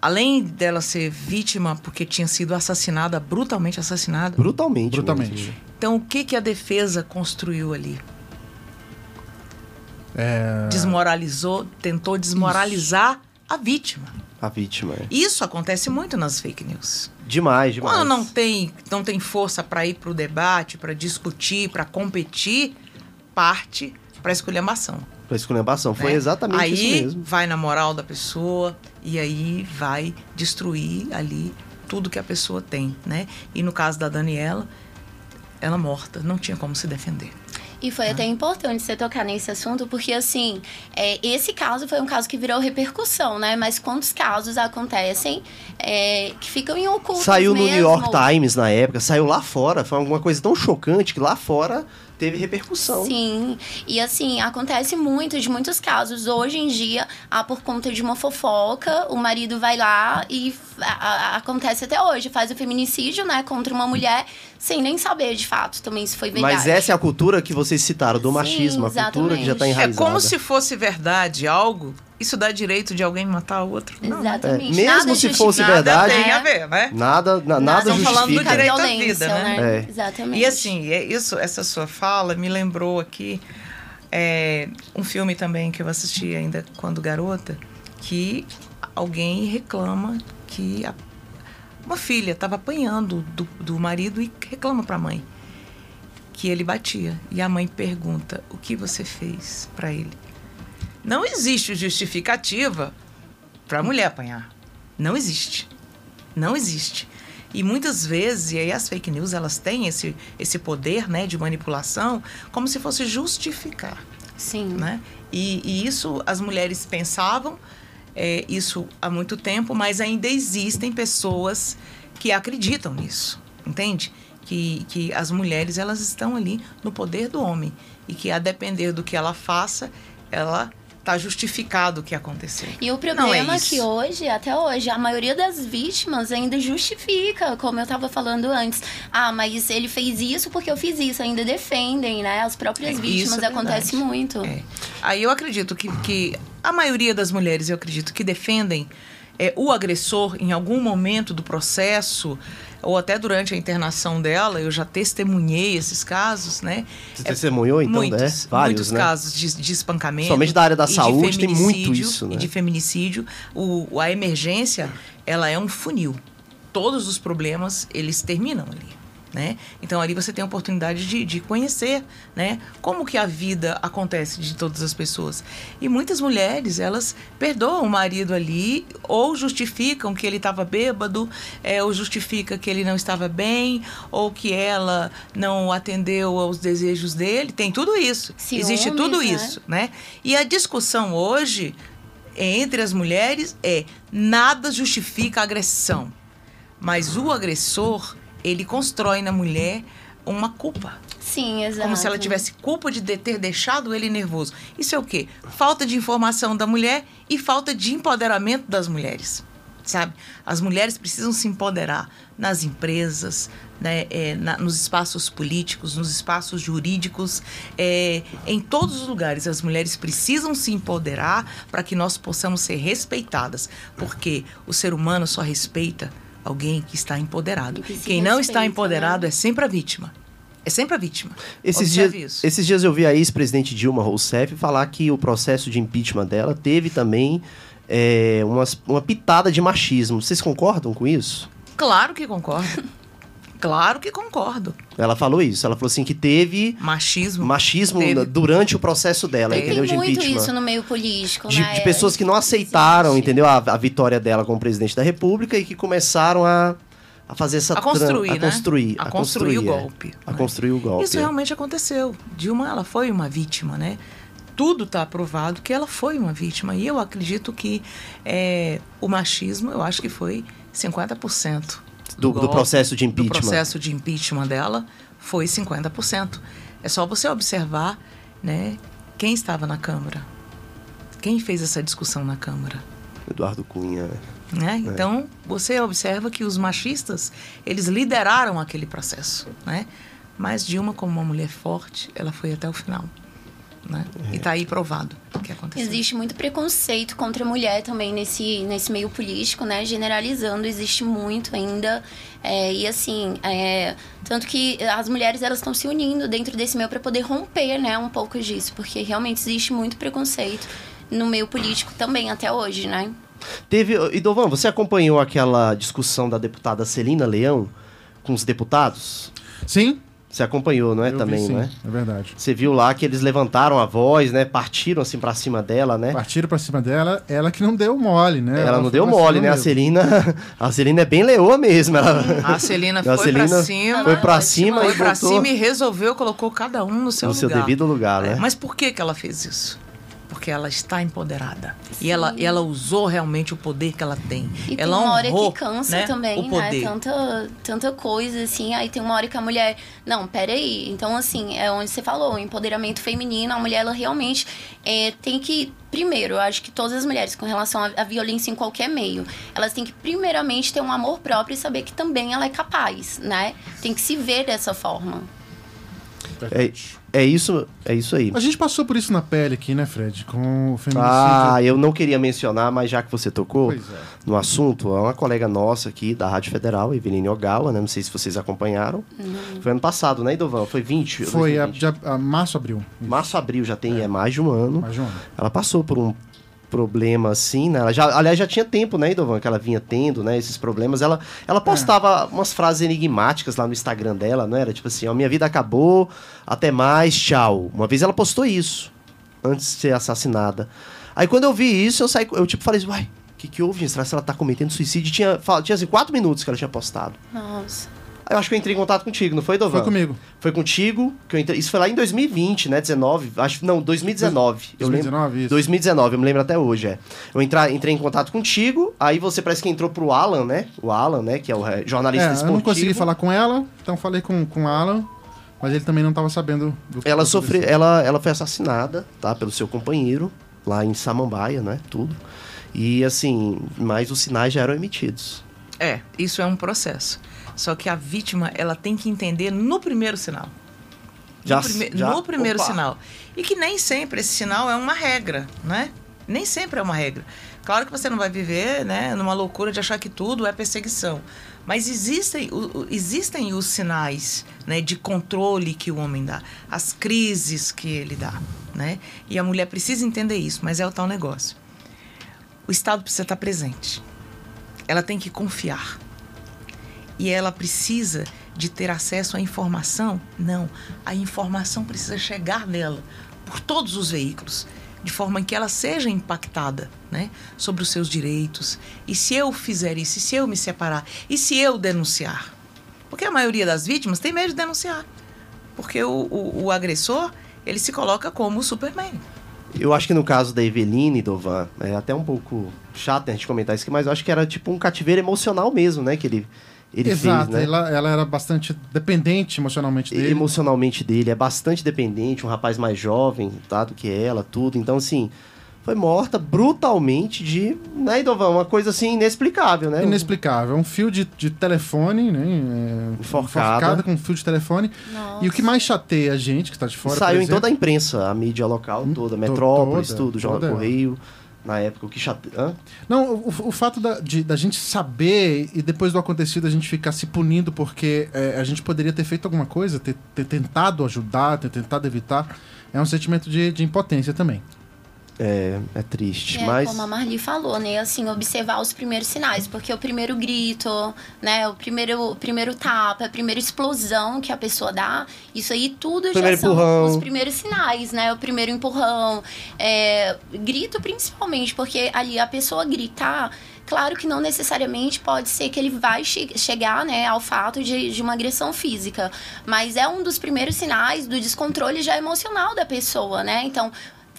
Speaker 3: Além dela ser vítima porque tinha sido assassinada, brutalmente assassinada,
Speaker 1: Brutalmente.
Speaker 2: Brutalmente.
Speaker 1: mesmo.
Speaker 3: então o que, que a defesa construiu ali?
Speaker 2: É,
Speaker 3: Desmoralizou, tentou desmoralizar a vítima.
Speaker 1: A vítima. é.
Speaker 3: Isso acontece muito nas fake news.
Speaker 1: Demais, demais.
Speaker 3: Quando não tem, não tem força para ir para o debate, para discutir, para competir, parte para esculhambação.
Speaker 1: Pra esculhambação. Foi
Speaker 3: né?
Speaker 1: exatamente
Speaker 3: aí,
Speaker 1: isso mesmo.
Speaker 3: vai na moral da pessoa e aí vai destruir ali tudo que a pessoa tem, né? E no caso da Daniela, ela morta, não tinha como se defender.
Speaker 4: E foi até importante você tocar nesse assunto, porque assim, é, esse caso foi um caso que virou repercussão, né? Mas quantos casos acontecem é, que ficam em oculto?
Speaker 1: Saiu no
Speaker 4: mesmo?
Speaker 1: New York Times na época, saiu lá fora. Foi alguma coisa tão chocante que lá fora teve repercussão.
Speaker 4: Sim, e assim, acontece muito de muitos casos. Hoje em dia, ah, por conta de uma fofoca, o marido vai lá e a- a- acontece até hoje, faz o feminicídio, né, contra uma mulher, sem nem saber de fato também se foi verdade.
Speaker 1: Mas essa é a cultura que vocês citaram, do
Speaker 4: Sim,
Speaker 1: machismo, a cultura que já está
Speaker 4: exatamente.
Speaker 3: É
Speaker 1: enraizada.
Speaker 3: como se fosse verdade algo, isso dá direito de alguém matar o outro? Não.
Speaker 4: Exatamente.
Speaker 1: É, mesmo
Speaker 4: Nada
Speaker 1: se fosse
Speaker 4: justifica,
Speaker 1: verdade-
Speaker 3: Nada tem
Speaker 4: né?
Speaker 3: a ver, né?
Speaker 1: Nada, na- nada
Speaker 3: Estamos falando do
Speaker 1: justifica.
Speaker 3: direito à vida, né?
Speaker 1: É.
Speaker 4: Exatamente.
Speaker 3: E assim, é isso, essa sua fala me lembrou aqui é, um filme também que eu assisti ainda quando garota, que alguém reclama que a- uma filha estava apanhando do, do marido e reclama para a mãe que ele batia. E a mãe pergunta: o que você fez para ele? Não existe justificativa para a mulher apanhar. Não existe. Não existe. E muitas vezes, e aí as fake news, elas têm esse, esse poder né, de manipulação como se fosse justificar.
Speaker 4: Sim.
Speaker 3: Né? E, e isso as mulheres pensavam é, isso há muito tempo, mas ainda existem pessoas que acreditam nisso, entende? Que, que as mulheres elas estão ali no poder do homem e que a depender do que ela faça, ela está justificado o que aconteceu.
Speaker 4: E o
Speaker 3: é
Speaker 4: problema é que hoje, até hoje, a maioria das vítimas ainda justifica, como eu estava falando antes. Ah, mas ele fez isso porque eu fiz isso. Ainda defendem, né? As próprias
Speaker 3: É,
Speaker 4: vítimas
Speaker 3: é
Speaker 4: acontece muito.
Speaker 3: É. Aí eu acredito que, que a maioria das mulheres, eu acredito, que defendem é, o agressor em algum momento do processo, ou até durante a internação dela, eu já testemunhei esses casos, né?
Speaker 1: Você testemunhou, então,
Speaker 3: muitos,
Speaker 1: né? Vários,
Speaker 3: muitos
Speaker 1: né?
Speaker 3: casos de, de espancamento.
Speaker 1: Somente da área da
Speaker 3: de
Speaker 1: saúde tem muito isso, né?
Speaker 3: E de feminicídio. O, a emergência, ela é um funil. Todos os problemas, eles terminam ali. Né? Então ali você tem a oportunidade de, de conhecer, né? Como que a vida acontece de todas as pessoas. E muitas mulheres, elas perdoam o marido ali, ou justificam que ele estava bêbado, é, ou justifica que ele não estava bem, ou que ela não atendeu aos desejos dele. Tem tudo isso.
Speaker 4: Ciúmes,
Speaker 3: Existe tudo
Speaker 4: né?
Speaker 3: isso, né? E a discussão hoje entre as mulheres é nada justifica a agressão. Mas o agressor, ele constrói na mulher uma culpa.
Speaker 4: Sim, exato.
Speaker 3: Como se ela tivesse culpa de ter deixado ele nervoso. Isso é o quê? Falta de informação da mulher e falta de empoderamento das mulheres. Sabe? As mulheres precisam se empoderar nas empresas, né, é, na- nos espaços políticos, nos espaços jurídicos, é, em todos os lugares. As mulheres precisam se empoderar para que nós possamos ser respeitadas. Porque o ser humano só respeita alguém que está empoderado.
Speaker 4: E que
Speaker 3: Quem não está
Speaker 4: respeita,
Speaker 3: empoderado
Speaker 4: né?
Speaker 3: é sempre a vítima. É sempre a vítima.
Speaker 1: Esses
Speaker 3: Observe
Speaker 1: dias,
Speaker 3: isso.
Speaker 1: esses dias eu vi a ex-presidente Dilma Rousseff falar que o processo de impeachment dela teve também é, umas- uma pitada de machismo. Vocês concordam com isso?
Speaker 3: Claro que concordo. Claro que concordo.
Speaker 1: Ela falou isso. Ela falou assim que teve
Speaker 3: Machismo.
Speaker 1: machismo
Speaker 3: Teve.
Speaker 1: durante o processo dela,
Speaker 3: Teve.
Speaker 1: entendeu?
Speaker 4: Tem
Speaker 1: De
Speaker 4: muito
Speaker 1: impeachment.
Speaker 4: isso no meio político,
Speaker 1: de,
Speaker 4: né?
Speaker 1: de pessoas que não aceitaram,
Speaker 4: Existe.
Speaker 1: entendeu? A, a vitória dela como presidente da República e que começaram a, a fazer essa
Speaker 3: A construir,
Speaker 1: tran-
Speaker 3: né?
Speaker 1: a construir,
Speaker 3: A construir o
Speaker 1: é.
Speaker 3: golpe,
Speaker 1: a
Speaker 3: né?
Speaker 1: construir o golpe.
Speaker 3: Isso
Speaker 1: é.
Speaker 3: realmente aconteceu. Dilma, ela foi uma vítima, né? Tudo está provado que ela foi uma vítima. E eu acredito que é, o machismo, eu acho que foi 50%.
Speaker 1: Do- do processo de
Speaker 3: Do
Speaker 1: impeachment.
Speaker 3: processo de impeachment dela foi 50%. É só você observar, né? Quem estava na Câmara. Quem fez essa discussão na Câmara.
Speaker 1: Eduardo Cunha. né?
Speaker 3: né? Então, você observa que os machistas, eles lideraram aquele processo, né? Mas Dilma, como uma mulher forte, ela foi até o final, né? E tá aí provado o que aconteceu.
Speaker 4: Existe muito preconceito contra a mulher também nesse, nesse meio político, né? Generalizando, existe muito ainda. É, e assim, é, tanto que as mulheres elas estão se unindo dentro desse meio para poder romper, né, um pouco disso, porque realmente existe muito preconceito no meio político também até hoje, né?
Speaker 1: Teve. E Dovan, você acompanhou aquela discussão da deputada Celina Leão com os deputados?
Speaker 2: Sim?
Speaker 1: Você acompanhou, não é?
Speaker 2: eu vi
Speaker 1: também,
Speaker 2: sim,
Speaker 1: não é?
Speaker 2: É verdade.
Speaker 1: Você viu lá que eles levantaram a voz, né? Partiram assim pra cima dela, né?
Speaker 2: Partiram pra cima dela, ela que não deu mole, né?
Speaker 1: Ela não
Speaker 2: foi
Speaker 1: deu mole, né? A
Speaker 2: mesmo.
Speaker 1: Celina, a Celina é bem leoa mesmo. Ela,
Speaker 3: A Celina
Speaker 1: A
Speaker 3: foi
Speaker 1: Celina
Speaker 3: pra cima,
Speaker 1: foi pra cima
Speaker 3: foi
Speaker 1: e
Speaker 3: pra
Speaker 1: botou
Speaker 3: cima e resolveu, colocou cada um no seu
Speaker 1: no seu
Speaker 3: lugar.
Speaker 1: devido lugar,
Speaker 3: É,
Speaker 1: né?
Speaker 3: Mas por que, que ela fez isso? Porque ela está empoderada. E ela, e ela usou realmente o poder que ela tem.
Speaker 4: E
Speaker 3: ela
Speaker 4: tem uma hora
Speaker 3: honrou,
Speaker 4: que cansa
Speaker 3: né,
Speaker 4: também,
Speaker 3: o poder.
Speaker 4: né? Tanta, tanta coisa, assim. Aí tem uma hora que a mulher. Não, peraí. Então, assim, é onde você falou, o empoderamento feminino, a mulher, ela realmente é, tem que. Primeiro, eu acho que todas as mulheres, com relação à, à violência em qualquer meio, elas têm que, primeiramente, ter um amor próprio e saber que também ela é capaz, né? Tem que se ver dessa forma.
Speaker 1: É, é isso, é isso aí.
Speaker 2: A gente passou por isso na pele aqui, né, Fred? Com o feminicídio.
Speaker 1: Ah, eu não queria mencionar, mas já que você tocou
Speaker 2: é.
Speaker 1: no assunto, é uma colega nossa aqui da Rádio Federal, Eveline Ogawa, né? Não sei se vocês acompanharam. Foi ano passado, né, Idovan? Foi 20?
Speaker 2: Foi a,
Speaker 1: 2020.
Speaker 2: de- a março, abril.
Speaker 1: Março, abril, já tem é. mais de um ano.
Speaker 2: Mais de um ano.
Speaker 1: Ela passou por um problema assim, né? Ela já, aliás, já tinha tempo, né, Idovan, que ela vinha tendo, né, esses problemas. Ela, ela postava umas frases enigmáticas lá no Instagram dela, não era? Tipo assim, ó, minha vida acabou, até mais, tchau. Uma vez ela postou isso, antes de ser assassinada. Aí quando eu vi isso, eu saí, eu tipo falei, uai, o que, que houve, gente? Será que ela tá cometendo suicídio? Tinha, tinha assim, quatro minutos que ela tinha postado.
Speaker 4: Nossa.
Speaker 1: Eu acho que eu entrei em contato contigo, não foi, Dovan?
Speaker 2: Foi comigo.
Speaker 1: Foi contigo, que eu entrei, isso foi lá em 2020, né, 19, acho, não, 2019. Eu lembro-
Speaker 2: 2019, isso.
Speaker 1: 2019, eu me lembro até hoje, é. Eu entra, entrei em contato contigo, aí você parece que entrou pro Alan, né? O Alan, né? Que é o é, jornalista
Speaker 2: É, eu
Speaker 1: esportivo.
Speaker 2: não consegui falar com ela, então falei com, com o Alan, mas ele também não estava sabendo do que
Speaker 1: Ela sofreu, ela, ela foi assassinada, tá? Pelo seu companheiro, lá em Samambaia, né? Tudo. E assim, mas os sinais já eram emitidos.
Speaker 3: É, isso é um processo. Só que a vítima, ela tem que entender no primeiro sinal.
Speaker 1: Já-
Speaker 3: no, prime-
Speaker 1: já-
Speaker 3: no primeiro
Speaker 1: opa.
Speaker 3: sinal. E que nem sempre esse sinal é uma regra, né? Nem sempre é uma regra. Claro que você não vai viver né, numa loucura de achar que tudo é perseguição. Mas existem, existem os sinais né, de controle que o homem dá, as crises que ele dá. Né? E a mulher precisa entender isso, mas é o tal negócio. O Estado precisa estar presente. Ela tem que confiar. E ela precisa de ter acesso à informação? Não. A informação precisa chegar nela por todos os veículos, de forma que ela seja impactada né, sobre os seus direitos. E se eu fizer isso, e se eu me separar, e se eu denunciar? Porque a maioria das vítimas tem medo de denunciar. Porque o, o, o agressor, ele se coloca como o Superman.
Speaker 1: Eu acho que no caso da Eveline, Dovan, é até um pouco chato né, a gente comentar isso aqui, mas eu acho que era tipo um cativeiro emocional mesmo, né? Que ele, ele
Speaker 2: Exato,
Speaker 1: fez, né?
Speaker 2: ela, ela era bastante dependente emocionalmente dele.
Speaker 1: emocionalmente dele, é bastante dependente, um rapaz mais jovem, tá, do que ela, tudo. Então, assim, foi morta brutalmente de, né, Idovan, uma coisa assim inexplicável, né?
Speaker 2: Inexplicável. Um fio de, de telefone, né? é,
Speaker 1: Enforcada.
Speaker 2: com um fio de telefone.
Speaker 4: Nossa.
Speaker 2: E o que mais chateia a gente, que está de fora,
Speaker 1: Saiu
Speaker 2: por
Speaker 1: em toda a
Speaker 2: exemplo,
Speaker 1: imprensa, a mídia local toda,
Speaker 2: to-
Speaker 1: Metrópolis,
Speaker 2: toda,
Speaker 1: tudo, Jornal
Speaker 2: toda.
Speaker 1: Correio, na época, o que chateia...
Speaker 2: Não, o, o fato da, de, da gente saber e depois do acontecido a gente ficar se punindo porque é, a gente poderia ter feito alguma coisa, ter, ter tentado ajudar, ter tentado evitar, é um sentimento de, de impotência também.
Speaker 1: É, é triste,
Speaker 4: É,
Speaker 1: mas...
Speaker 4: como a Marli falou, né? Assim, observar os primeiros sinais. Porque o primeiro grito, né? O primeiro, o primeiro tapa, a primeira explosão que a pessoa dá, isso aí tudo
Speaker 1: Primeiro
Speaker 4: já são
Speaker 1: empurrão.
Speaker 4: os primeiros sinais, né? O primeiro empurrão. É, grito principalmente, porque ali a pessoa gritar... Claro que não necessariamente pode ser que ele vai che chegar né, ao fato de, de uma agressão física, mas é um dos primeiros sinais do descontrole já emocional da pessoa, né? Então,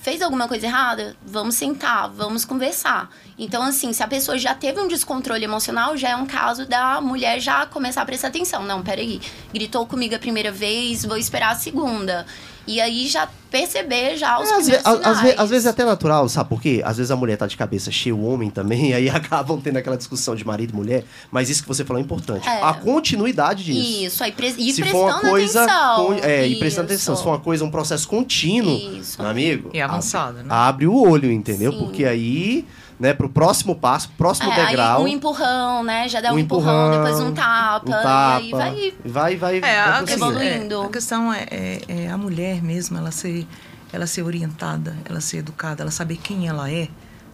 Speaker 4: fez alguma coisa errada? Vamos sentar, vamos conversar. Então, assim, se a pessoa já teve um descontrole emocional, já é um caso da mulher já começar a prestar atenção. Não, peraí, gritou comigo a primeira vez, vou esperar a segunda. E aí já perceber já os
Speaker 1: É, às, ve- às- ve-
Speaker 4: sinais.
Speaker 1: às vezes é até natural, sabe por quê? Às vezes a mulher tá de cabeça cheia, o homem também, e aí acabam tendo aquela discussão de marido e mulher. Mas isso que você falou é importante.
Speaker 4: É.
Speaker 1: A continuidade disso.
Speaker 4: Isso, aí pre e
Speaker 1: se
Speaker 4: prestando
Speaker 1: for uma coisa.
Speaker 4: atenção.
Speaker 1: con- é, e prestando
Speaker 4: Isso.
Speaker 1: atenção. Se for uma coisa, um processo contínuo,
Speaker 4: Isso.
Speaker 1: meu amigo.
Speaker 3: E avançado, né?
Speaker 1: Abre o olho, entendeu?
Speaker 4: Sim.
Speaker 1: Porque aí, né, pro próximo passo, próximo
Speaker 4: É,
Speaker 1: degrau.
Speaker 4: aí um empurrão, né? Já dá um,
Speaker 1: um
Speaker 4: empurrão,
Speaker 1: empurrão,
Speaker 4: depois um tapa,
Speaker 1: um tapa,
Speaker 4: e aí vai
Speaker 1: vai, vai,
Speaker 3: É,
Speaker 1: vai
Speaker 3: a
Speaker 1: conseguindo.
Speaker 3: questão,
Speaker 4: evoluindo.
Speaker 3: é, a questão é, é- é a mulher mesmo, ela ser, ela ser orientada, ela ser educada, ela saber quem ela é,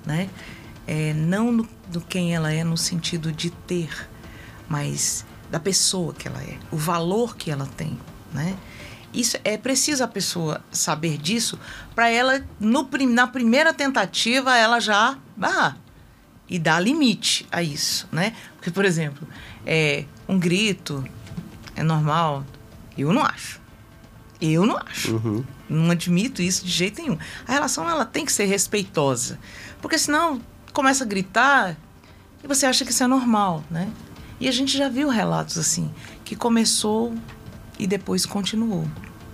Speaker 3: né? É, não no, do quem ela é no sentido de ter, mas da pessoa que ela é, o valor que ela tem, né? Isso é preciso a pessoa saber disso para ela no, na primeira tentativa ela já barrar e dar limite a isso, né? Porque por exemplo, é um grito é normal, eu não acho. Eu não acho.
Speaker 1: Uhum.
Speaker 3: Não admito isso de jeito nenhum. A relação ela tem que ser respeitosa, porque senão começa a gritar e você acha que isso é normal, né? E a gente já viu relatos assim que começou e depois continuou,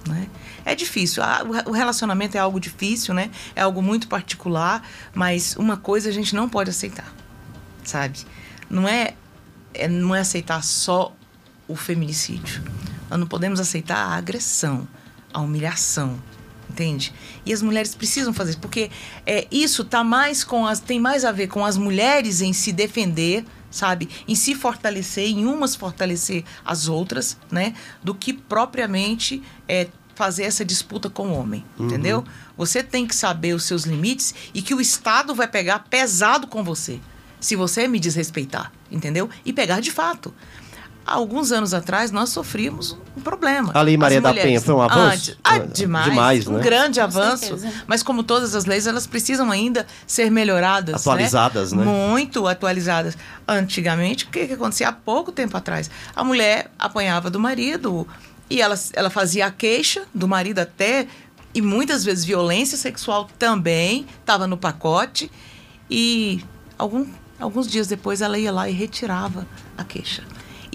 Speaker 3: né? É difícil. Ah, o re- O relacionamento é algo difícil, né? É algo muito particular, mas uma coisa a gente não pode aceitar, sabe? Não é, é não é aceitar só o feminicídio. Nós não podemos aceitar a agressão, a humilhação, entende? E as mulheres precisam fazer isso, porque é, isso tá mais com as, tem mais a ver com as mulheres em se defender, sabe? Em se fortalecer, em umas fortalecer as outras, né? Do que propriamente é, fazer essa disputa com o homem, entendeu? Você tem que saber os seus limites e que o Estado vai pegar pesado com você se você me desrespeitar, entendeu? E pegar de fato. Há alguns anos atrás, nós sofríamos um problema.
Speaker 1: A Lei Maria da Penha foi um avanço?
Speaker 3: Antes- ah,
Speaker 1: Ah,
Speaker 3: demais.
Speaker 1: demais,
Speaker 3: um
Speaker 1: né?
Speaker 3: grande avanço. Mas como todas as leis, elas precisam ainda ser melhoradas.
Speaker 1: Atualizadas, né?
Speaker 3: Muito atualizadas. Antigamente, o que, que acontecia? Há pouco tempo atrás, a mulher apanhava do marido e ela, ela fazia a queixa do marido até... E muitas vezes violência sexual também estava no pacote. E algum, alguns dias depois ela ia lá e retirava a queixa.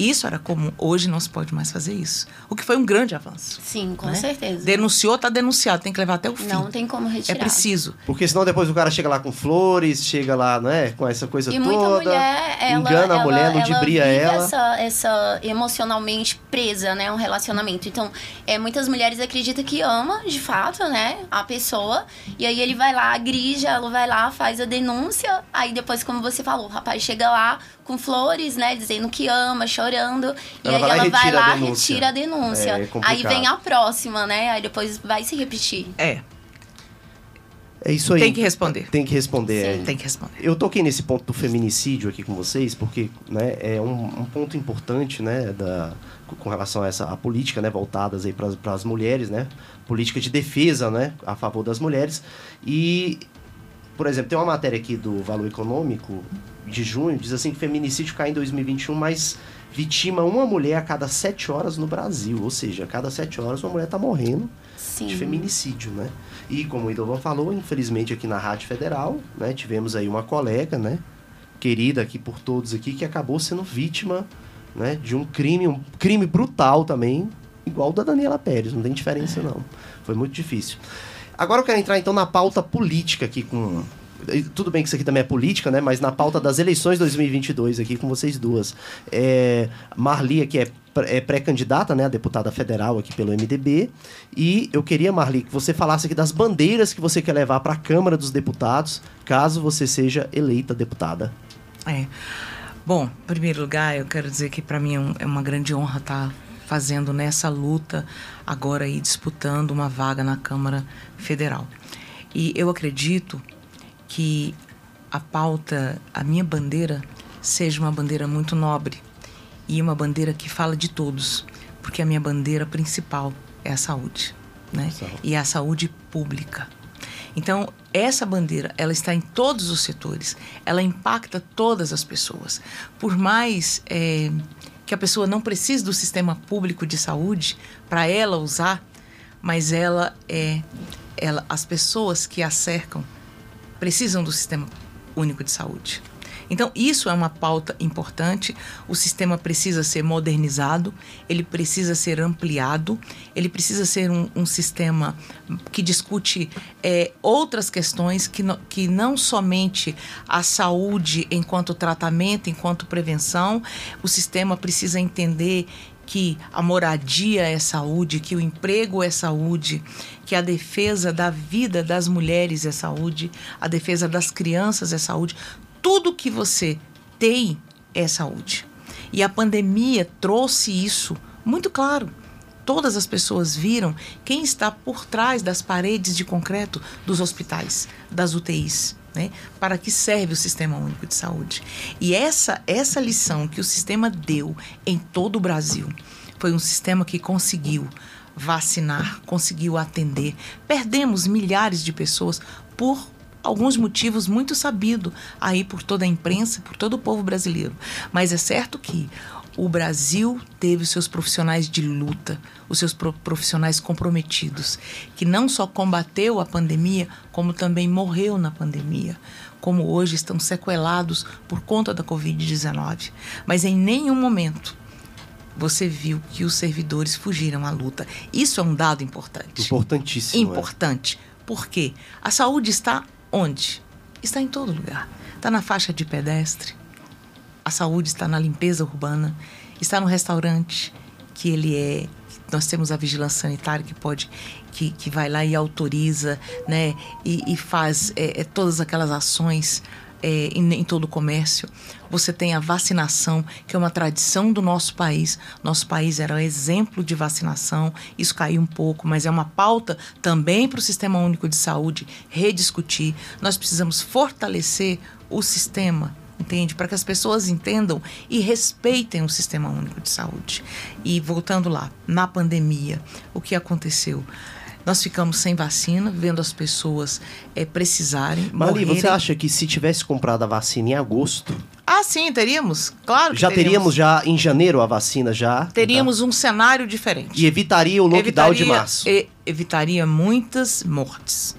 Speaker 3: Isso era comum. Hoje não se pode mais fazer isso. O que foi um grande avanço.
Speaker 4: Sim, com
Speaker 3: né?
Speaker 4: certeza.
Speaker 3: Denunciou, tá denunciado, tem que levar até o fim.
Speaker 4: Não tem como
Speaker 3: é
Speaker 4: retirar.
Speaker 3: preciso.
Speaker 1: Porque senão depois o cara chega lá com flores, chega lá, né, com essa coisa
Speaker 4: E muita
Speaker 1: toda.
Speaker 4: mulher, ela,
Speaker 1: engana
Speaker 4: ela,
Speaker 1: a mulher,
Speaker 4: ela
Speaker 1: ludibria ela.
Speaker 4: Essa, essa emocionalmente presa, né, um relacionamento. Então, é, muitas mulheres acreditam que ama, de fato, né, a pessoa. E aí ele vai lá, agride, ela vai lá, faz a denúncia. Aí depois, como você falou, o rapaz chega lá com flores, né, dizendo que ama, chorando. E
Speaker 1: Ela
Speaker 4: aí
Speaker 1: vai e
Speaker 4: ela vai lá,
Speaker 1: denúncia.
Speaker 4: retira a denúncia.
Speaker 1: É complicado.
Speaker 4: aí vem a próxima, né, aí depois vai se repetir.
Speaker 3: É,
Speaker 1: É isso aí.
Speaker 3: tem que responder.
Speaker 1: Tem que responder.
Speaker 4: Sim.
Speaker 1: é.
Speaker 3: Tem que responder.
Speaker 1: Eu toquei nesse ponto do feminicídio aqui com vocês, porque né, é um, um ponto importante né, da, com relação a essa a política né, voltadas para as mulheres, né? Política de defesa né, a favor das mulheres. E, por exemplo, tem uma matéria aqui do Valor Econômico de junho, diz assim que feminicídio cai em 2021, mas vitima uma mulher a cada sete horas no Brasil. Ou seja, a cada sete horas uma mulher está morrendo
Speaker 4: Sim.
Speaker 1: de feminicídio, né? E como o Idovan falou, infelizmente aqui na Rádio Federal, né, tivemos aí uma colega, né, querida aqui por todos aqui, que acabou sendo vítima, né, de um crime, um crime brutal também, igual o da Daniela Pérez, não tem diferença não. Foi muito difícil. Agora eu quero entrar então na pauta política aqui com tudo bem que isso aqui também é política, né? Mas na pauta das eleições 2022 aqui com vocês duas. É, Marli aqui é, é pré-candidata, né? A deputada federal aqui pelo MDB. E eu queria, Marli, que você falasse aqui das bandeiras que você quer levar para a Câmara dos Deputados, caso você seja eleita deputada.
Speaker 3: É. Bom, em primeiro lugar, eu quero dizer que para mim é, é uma grande honra estar fazendo nessa luta agora aí disputando uma vaga na Câmara Federal. E eu acredito que a pauta, a minha bandeira, seja uma bandeira muito nobre e uma bandeira que fala de todos, porque a minha bandeira principal é a saúde, né?
Speaker 1: Saúde.
Speaker 3: E a saúde pública. Então, essa bandeira, ela está em todos os setores, ela impacta todas as pessoas. Por mais é, que a pessoa não precise do sistema público de saúde para ela usar, mas ela é, ela, as pessoas que a cercam precisam do sistema único de saúde. Então, isso é uma pauta importante. O sistema precisa ser modernizado, ele precisa ser ampliado, ele precisa ser um, um sistema que discute é, outras questões que, no, que não somente a saúde enquanto tratamento, enquanto prevenção, o sistema precisa entender que a moradia é saúde, que o emprego é saúde, que a defesa da vida das mulheres é saúde, a defesa das crianças é saúde tudo que você tem é saúde. E a pandemia trouxe isso muito claro. Todas as pessoas viram quem está por trás das paredes de concreto dos hospitais, das UTIs. Né? Para que serve o Sistema Único de Saúde? E essa, essa lição que o sistema deu em todo o Brasil foi um sistema que conseguiu vacinar, conseguiu atender. Perdemos milhares de pessoas por alguns motivos muito sabido aí por toda a imprensa, por todo o povo brasileiro. Mas é certo que o Brasil teve os seus profissionais de luta, os seus profissionais comprometidos, que não só combateu a pandemia, como também morreu na pandemia, como hoje estão sequelados por conta da Covid-19. Mas em nenhum momento você viu que os servidores fugiram à luta. Isso é um dado importante.
Speaker 1: Importantíssimo.
Speaker 3: É. Importante. É. Por quê? A saúde está Onde? Está em todo lugar. Está na faixa de pedestre. A saúde está na limpeza urbana. Está no restaurante, que ele é. Nós temos a vigilância sanitária que pode, que, que vai lá e autoriza, né? E, e faz é, é, todas aquelas ações é, em, em, todo o comércio. Você tem a vacinação, que é uma tradição do nosso país. Nosso país era um exemplo de vacinação, isso caiu um pouco, mas é uma pauta também para o Sistema Único de Saúde rediscutir. Nós precisamos fortalecer o sistema entende? Para que as pessoas entendam e respeitem o sistema único de saúde. E voltando lá, na pandemia, o que aconteceu? Nós ficamos sem vacina, vendo as pessoas é, precisarem.
Speaker 1: Mali, morrerem. você acha que se tivesse comprado a vacina em agosto.
Speaker 3: Ah, sim, teríamos. Claro
Speaker 1: Já teríamos. teríamos já em janeiro a vacina já.
Speaker 3: Teríamos tá? um cenário diferente.
Speaker 1: E evitaria o lockdown evitaria, de março.
Speaker 3: E, evitaria muitas mortes.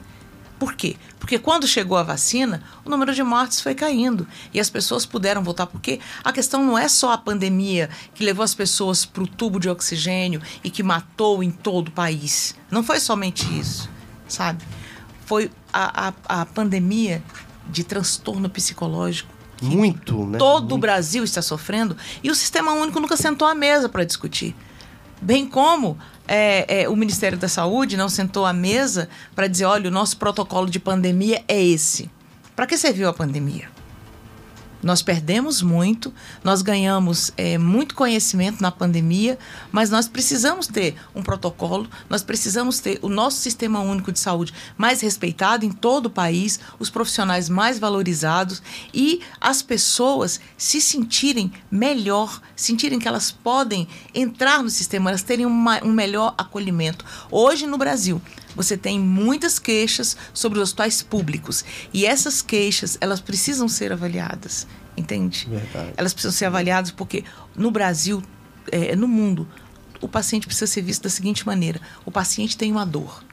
Speaker 3: Por quê? Porque quando chegou a vacina, o número de mortes foi caindo e as pessoas puderam voltar. Porque a questão não é só a pandemia que levou as pessoas para o tubo de oxigênio e que matou em todo o país. Não foi somente isso, sabe? Foi a, a, a pandemia de transtorno psicológico.
Speaker 1: Muito, né?
Speaker 3: Todo
Speaker 1: Muito.
Speaker 3: o Brasil está sofrendo e o Sistema Único nunca sentou à mesa para discutir. Bem como é, é, o Ministério da Saúde não sentou à mesa para dizer: olha, o nosso protocolo de pandemia é esse. Para que serviu a pandemia? Nós perdemos muito, nós ganhamos é, muito conhecimento na pandemia, mas nós precisamos ter um protocolo, nós precisamos ter o nosso sistema único de saúde mais respeitado em todo o país, os profissionais mais valorizados e as pessoas se sentirem melhor, sentirem que elas podem entrar no sistema, elas terem uma, um melhor acolhimento. Hoje no Brasil, você tem muitas queixas sobre os hospitais públicos e essas queixas elas precisam ser avaliadas, entende? Verdade. Elas precisam ser avaliadas porque no Brasil, é, no mundo, o paciente precisa ser visto da seguinte maneira: o paciente tem uma dor.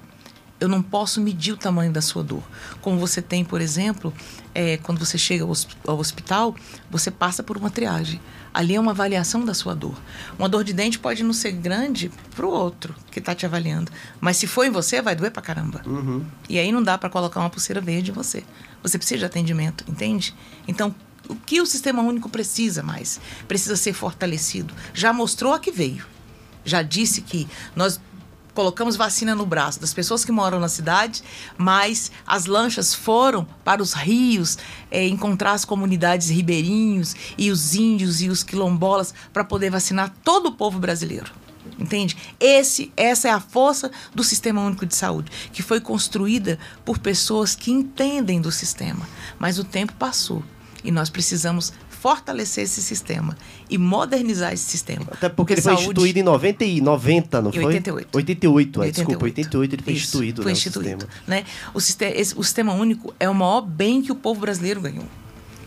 Speaker 3: Eu não posso medir o tamanho da sua dor. Como você tem, por exemplo, é, quando você chega ao hospital, você passa por uma triagem. Ali é uma avaliação da sua dor. Uma dor de dente pode não ser grande para o outro que está te avaliando. Mas se for em você, vai doer para caramba. Uhum. E aí não dá para colocar uma pulseira verde em você. Você precisa de atendimento, entende? Então, o que o sistema único precisa mais? Precisa ser fortalecido. Já mostrou a que veio. Já disse que nós colocamos vacina no braço das pessoas que moram na cidade, mas as lanchas foram para os rios é, encontrar as comunidades ribeirinhos e os índios e os quilombolas para poder vacinar todo o povo brasileiro. Entende? Esse, essa é a força do Sistema Único de Saúde, que foi construída por pessoas que entendem do sistema. Mas o tempo passou e nós precisamos fortalecer esse sistema e modernizar esse sistema.
Speaker 1: Até porque, ele foi instituído em 90, e 90 não
Speaker 3: foi?
Speaker 1: 88. 88, 88. desculpa, 88 ele foi Isso, instituído,
Speaker 3: foi né, instituído, o sistema. Né? O, sistema, esse, o sistema único é o maior bem que o povo brasileiro ganhou,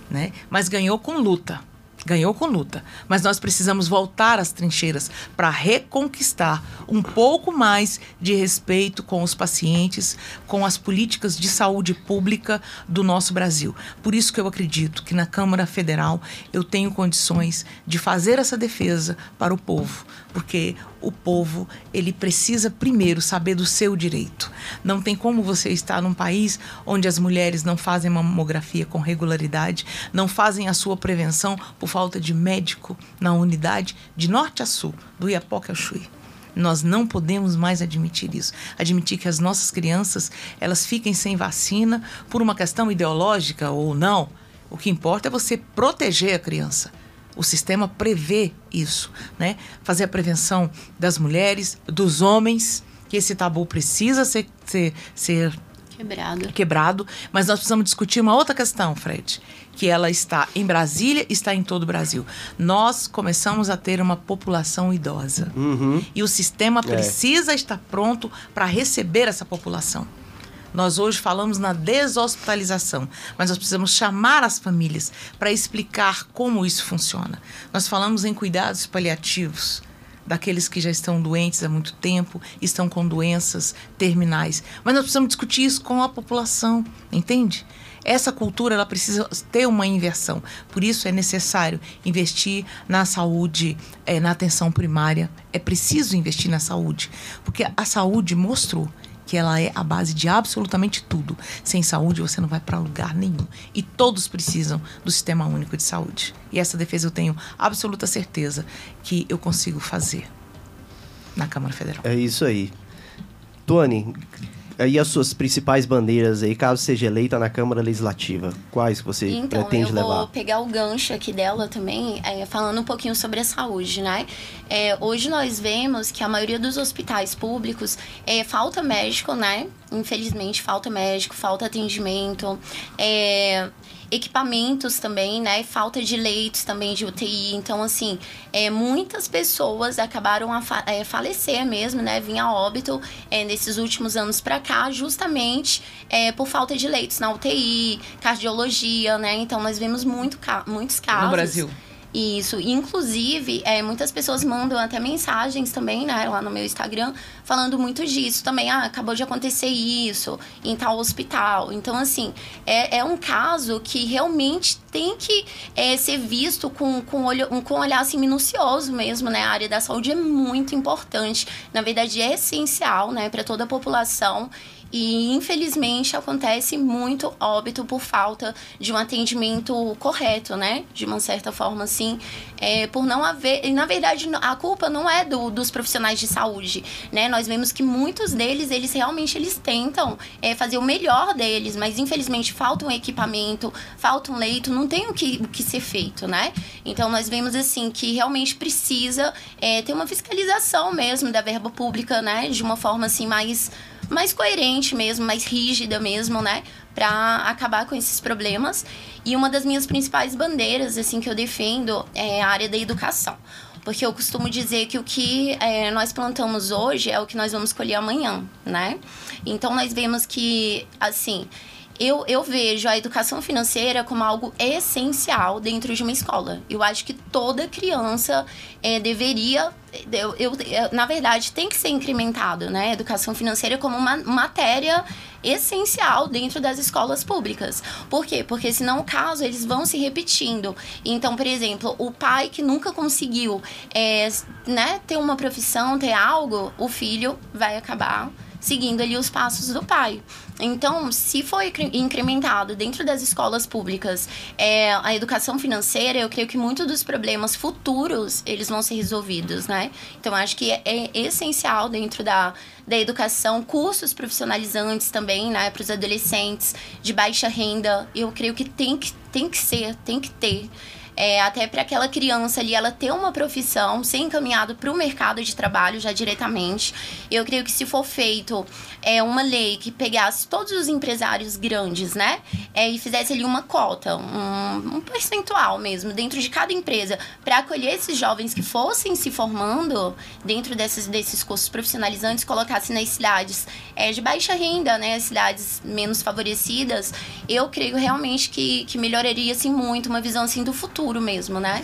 Speaker 3: né? Mas ganhou com luta ganhou com luta, mas nós precisamos voltar às trincheiras para reconquistar um pouco mais de respeito com os pacientes, com as políticas de saúde pública do nosso Brasil. Por isso que eu acredito que na Câmara Federal eu tenho condições de fazer essa defesa para o povo, porque o povo ele precisa primeiro saber do seu direito. Não tem como você estar num país onde as mulheres não fazem mamografia com regularidade, não fazem a sua prevenção por falta de médico na unidade de norte a sul, do Iapoque ao Chuí. Nós não podemos mais admitir isso. Admitir que as nossas crianças elas fiquem sem vacina por uma questão ideológica ou não. O que importa é você proteger a criança. O sistema prevê isso, né? Fazer a prevenção das mulheres, dos homens, que esse tabu precisa ser, ser, ser
Speaker 4: quebrado.
Speaker 3: quebrado. Mas nós precisamos discutir uma outra questão, Fred, que ela está em Brasília, está em todo o Brasil. Nós começamos a ter uma população idosa
Speaker 1: uhum.
Speaker 3: e o sistema é. precisa é. estar pronto para receber essa população. Nós hoje falamos na deshospitalização, mas nós precisamos chamar as famílias para explicar como isso funciona. Nós falamos em cuidados paliativos daqueles que já estão doentes há muito tempo, estão com doenças terminais. Mas nós precisamos discutir isso com a população, entende? Essa cultura ela precisa ter uma inversão. Por isso é necessário investir na saúde, é, na atenção primária. É preciso investir na saúde, porque a saúde mostrou que ela é a base de absolutamente tudo. Sem saúde você não vai para lugar nenhum. E todos precisam do Sistema Único de Saúde. E essa defesa eu tenho absoluta certeza que eu consigo fazer na Câmara Federal.
Speaker 1: É isso aí. Tony, aí as suas principais bandeiras aí, caso seja eleita na Câmara Legislativa? Quais você
Speaker 4: então,
Speaker 1: pretende levar?
Speaker 4: Então, eu vou pegar o gancho aqui dela também, é, falando um pouquinho sobre a saúde, né? É, hoje nós vemos que a maioria dos hospitais públicos é, falta médico, né? Infelizmente, falta médico, falta atendimento. É, equipamentos também, né? Falta de leitos também de UTI. Então, assim, é, muitas pessoas acabaram a fa é, falecer mesmo, né? Vinha óbito é, nesses últimos anos para cá, justamente é, por falta de leitos na UTI, cardiologia, né? Então, nós vemos muito ca muitos casos.
Speaker 3: No Brasil.
Speaker 4: Isso. Inclusive, é, muitas pessoas mandam até mensagens também, né, lá no meu Instagram, falando muito disso também. Ah, acabou de acontecer isso em tal hospital. Então, assim, é, é um caso que realmente tem que é, ser visto com, com, olho, com um olhar assim, minucioso mesmo, né? A área da saúde é muito importante. Na verdade, é essencial, né, para toda a população. E infelizmente acontece muito óbito por falta de um atendimento correto, né? De uma certa forma, assim, é, por não haver. E na verdade, a culpa não é do, dos profissionais de saúde, né? Nós vemos que muitos deles, eles realmente eles tentam é, fazer o melhor deles, mas infelizmente falta um equipamento, falta um leito, não tem o que, o que ser feito, né? Então nós vemos assim que realmente precisa é, ter uma fiscalização mesmo da verba pública, né? De uma forma assim mais mais coerente mesmo, mais rígida mesmo, né? Para acabar com esses problemas. E uma das minhas principais bandeiras, assim, que eu defendo é a área da educação. Porque eu costumo dizer que o que é, nós plantamos hoje é o que nós vamos colher amanhã, né? Então nós vemos que, assim, eu, eu vejo a educação financeira como algo essencial dentro de uma escola. Eu acho que toda criança é, deveria. Eu, eu, na verdade, tem que ser incrementado, né? Educação financeira como uma matéria essencial dentro das escolas públicas. Por quê? Porque senão o caso eles vão se repetindo. Então, por exemplo, o pai que nunca conseguiu é, né, ter uma profissão, ter algo, o filho vai acabar seguindo ali os passos do pai. Então, se for incrementado dentro das escolas públicas é, a educação financeira, eu creio que muitos dos problemas futuros eles vão ser resolvidos, né? Então, acho que é, é essencial dentro da, da educação cursos profissionalizantes também, né, para os adolescentes de baixa renda. Eu creio que tem que, tem que ser, tem que ter. É, até para aquela criança ali ela ter uma profissão, ser encaminhado para o mercado de trabalho já diretamente. Eu creio que se for feito é, uma lei que pegasse todos os empresários grandes, né, é, e fizesse ali uma cota, um, um percentual mesmo, dentro de cada empresa, para acolher esses jovens que fossem se formando dentro desses, desses cursos profissionalizantes, colocasse nas cidades é, de baixa renda, né, as cidades menos favorecidas, eu creio realmente que, que melhoraria assim, muito uma visão assim, do futuro mesmo, né?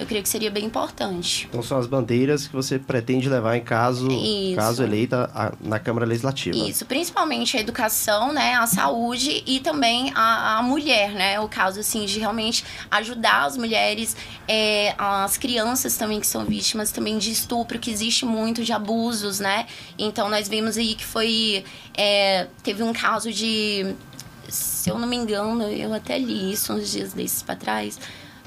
Speaker 4: eu creio que seria bem importante.
Speaker 1: Então são as bandeiras que você pretende levar em caso, caso eleita a, na Câmara Legislativa.
Speaker 4: Isso, principalmente a educação, né, a saúde e também a, a mulher, né, o caso assim de realmente ajudar as mulheres, é, as crianças também que são vítimas também de estupro, que existe muito de abusos, né. Então nós vimos aí que foi é, teve um caso de se eu não me engano, eu até li isso uns dias desses para trás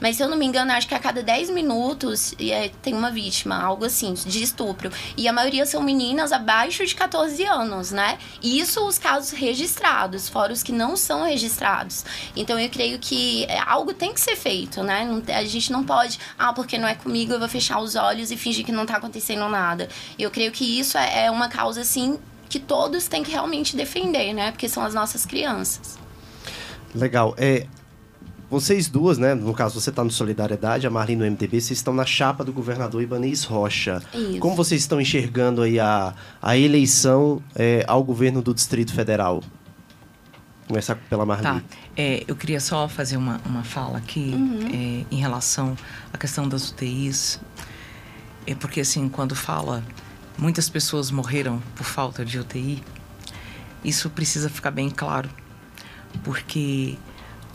Speaker 4: mas se eu não me engano, acho que a cada 10 minutos é, tem uma vítima, algo assim, de estupro. E a maioria são meninas abaixo de 14 anos, né? Isso os casos registrados, fora os que não são registrados. Então eu creio que é, algo tem que ser feito, né? A gente não pode, ah, porque não é comigo, eu vou fechar os olhos e fingir que não tá acontecendo nada. Eu creio que isso é, é uma causa, assim, que todos têm que realmente defender, né? Porque são as nossas crianças.
Speaker 1: Legal. É, vocês duas, né? No caso, você está no Solidariedade, a Marlene no MDB, vocês estão na chapa do governador Ibanez Rocha. Isso. Como vocês estão enxergando aí a, a eleição é, ao governo do Distrito Federal? Começar pela Marlene.
Speaker 3: Tá. É, eu queria só fazer uma, uma fala aqui uhum. é, em relação à questão das UTIs. É porque, assim, quando fala muitas pessoas morreram por falta de UTI, isso precisa ficar bem claro. Porque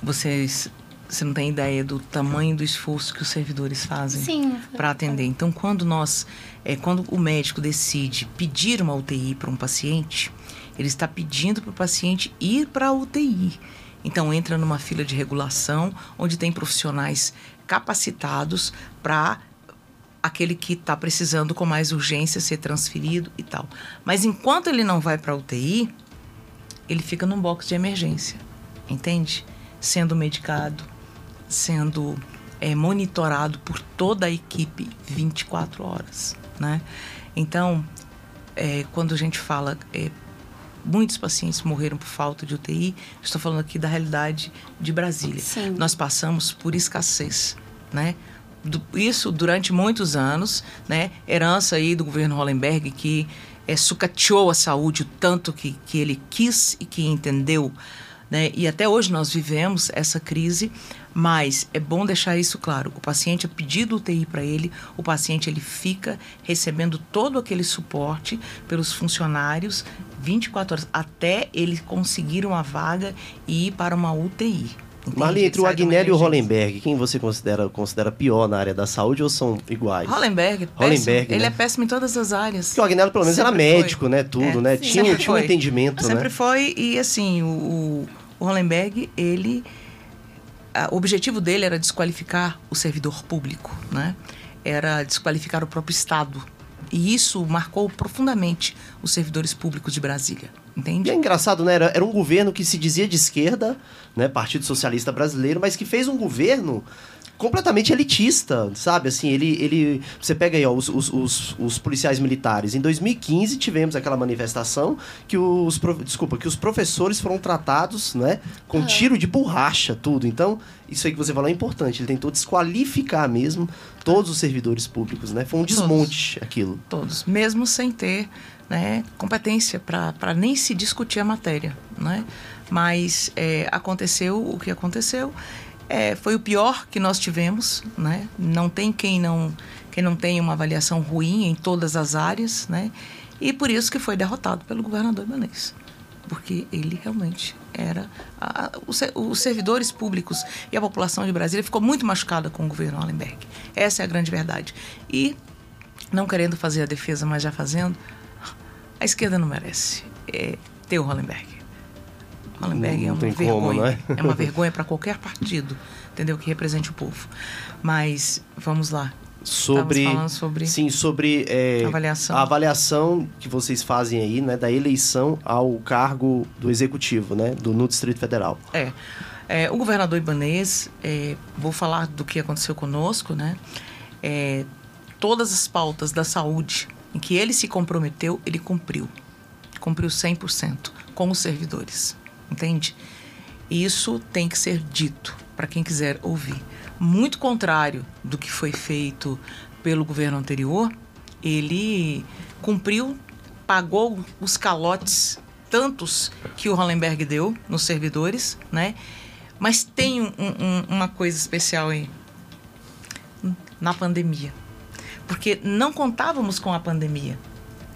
Speaker 3: vocês você não tem ideia do tamanho do esforço que os servidores fazem para atender. Então, quando nós, é, quando o médico decide pedir uma UTI para um paciente, ele está pedindo para o paciente ir para a UTI. Então, entra numa fila de regulação onde tem profissionais capacitados para aquele que está precisando com mais urgência ser transferido e tal. Mas enquanto ele não vai para a UTI, ele fica num box de emergência, entende? Sendo medicado, sendo é, monitorado por toda a equipe 24 horas, né? Então, é, quando a gente fala é, muitos pacientes morreram por falta de UTI, estou falando aqui da realidade de Brasília. Sim. Nós passamos por escassez, né? Do, isso durante muitos anos, né? Herança aí do governo Hollenberg que é, sucateou a saúde o tanto que, que ele quis e que entendeu, né? E até hoje nós vivemos essa crise mas é bom deixar isso claro. O paciente é pedido UTI para ele, o paciente ele fica recebendo todo aquele suporte pelos funcionários 24 horas até ele conseguir uma vaga e ir para uma UTI.
Speaker 1: Marli, entre o Agnelli e o Hollenberg, quem você considera, considera pior na área da saúde ou são iguais?
Speaker 3: Hollenberg, Hollenberg Ele né? é péssimo em todas as áreas.
Speaker 1: Porque o Agnelli pelo menos sempre era médico, foi. né? Tudo, é, né? Tinha, tinha um entendimento,
Speaker 3: sempre
Speaker 1: né?
Speaker 3: Sempre foi, e assim, o, o Hollenberg, ele o objetivo dele era desqualificar o servidor público, né? Era desqualificar o próprio Estado. E isso marcou profundamente os servidores públicos de Brasília. Entende?
Speaker 1: E é engraçado, né? Era, era um governo que se dizia de esquerda, né? Partido Socialista Brasileiro, mas que fez um governo completamente elitista, sabe? Assim, ele. ele você pega aí, ó, os, os, os, os policiais militares. Em 2015 tivemos aquela manifestação que os. Desculpa, que os professores foram tratados, né? Com tiro de borracha, tudo. Então, isso aí que você falou é importante. Ele tentou desqualificar mesmo todos os servidores públicos, né? Foi um desmonte
Speaker 3: todos,
Speaker 1: aquilo.
Speaker 3: Todos, mesmo sem ter né, competência para nem se discutir a matéria, né? Mas é, aconteceu o que aconteceu é, foi o pior que nós tivemos, né? Não tem quem não quem não tenha uma avaliação ruim em todas as áreas, né? E por isso que foi derrotado pelo governador Ibanez, porque ele realmente era a, a, os servidores públicos e a população de Brasília ficou muito machucada com o governo Allenberg. Essa é a grande verdade. E não querendo fazer a defesa, mas já fazendo, a esquerda não merece é, ter o Hollenberg. Hollenberg é uma vergonha. Como, é? é uma vergonha para qualquer partido, entendeu? Que represente o povo. Mas vamos lá.
Speaker 1: sobre,
Speaker 3: sobre
Speaker 1: sim sobre é,
Speaker 3: avaliação.
Speaker 1: a avaliação que vocês fazem aí, né, da eleição ao cargo do executivo, né, do no Distrito Federal.
Speaker 3: É. É, o governador Ibanês, é, vou falar do que aconteceu conosco, né? É, todas as pautas da saúde em que ele se comprometeu, ele cumpriu. Cumpriu 100% com os servidores, entende? Isso tem que ser dito para quem quiser ouvir. Muito contrário do que foi feito pelo governo anterior, ele cumpriu, pagou os calotes tantos que o Hollenberg deu nos servidores, né? Mas tem um, um, uma coisa especial aí. Na pandemia. Porque não contávamos com a pandemia.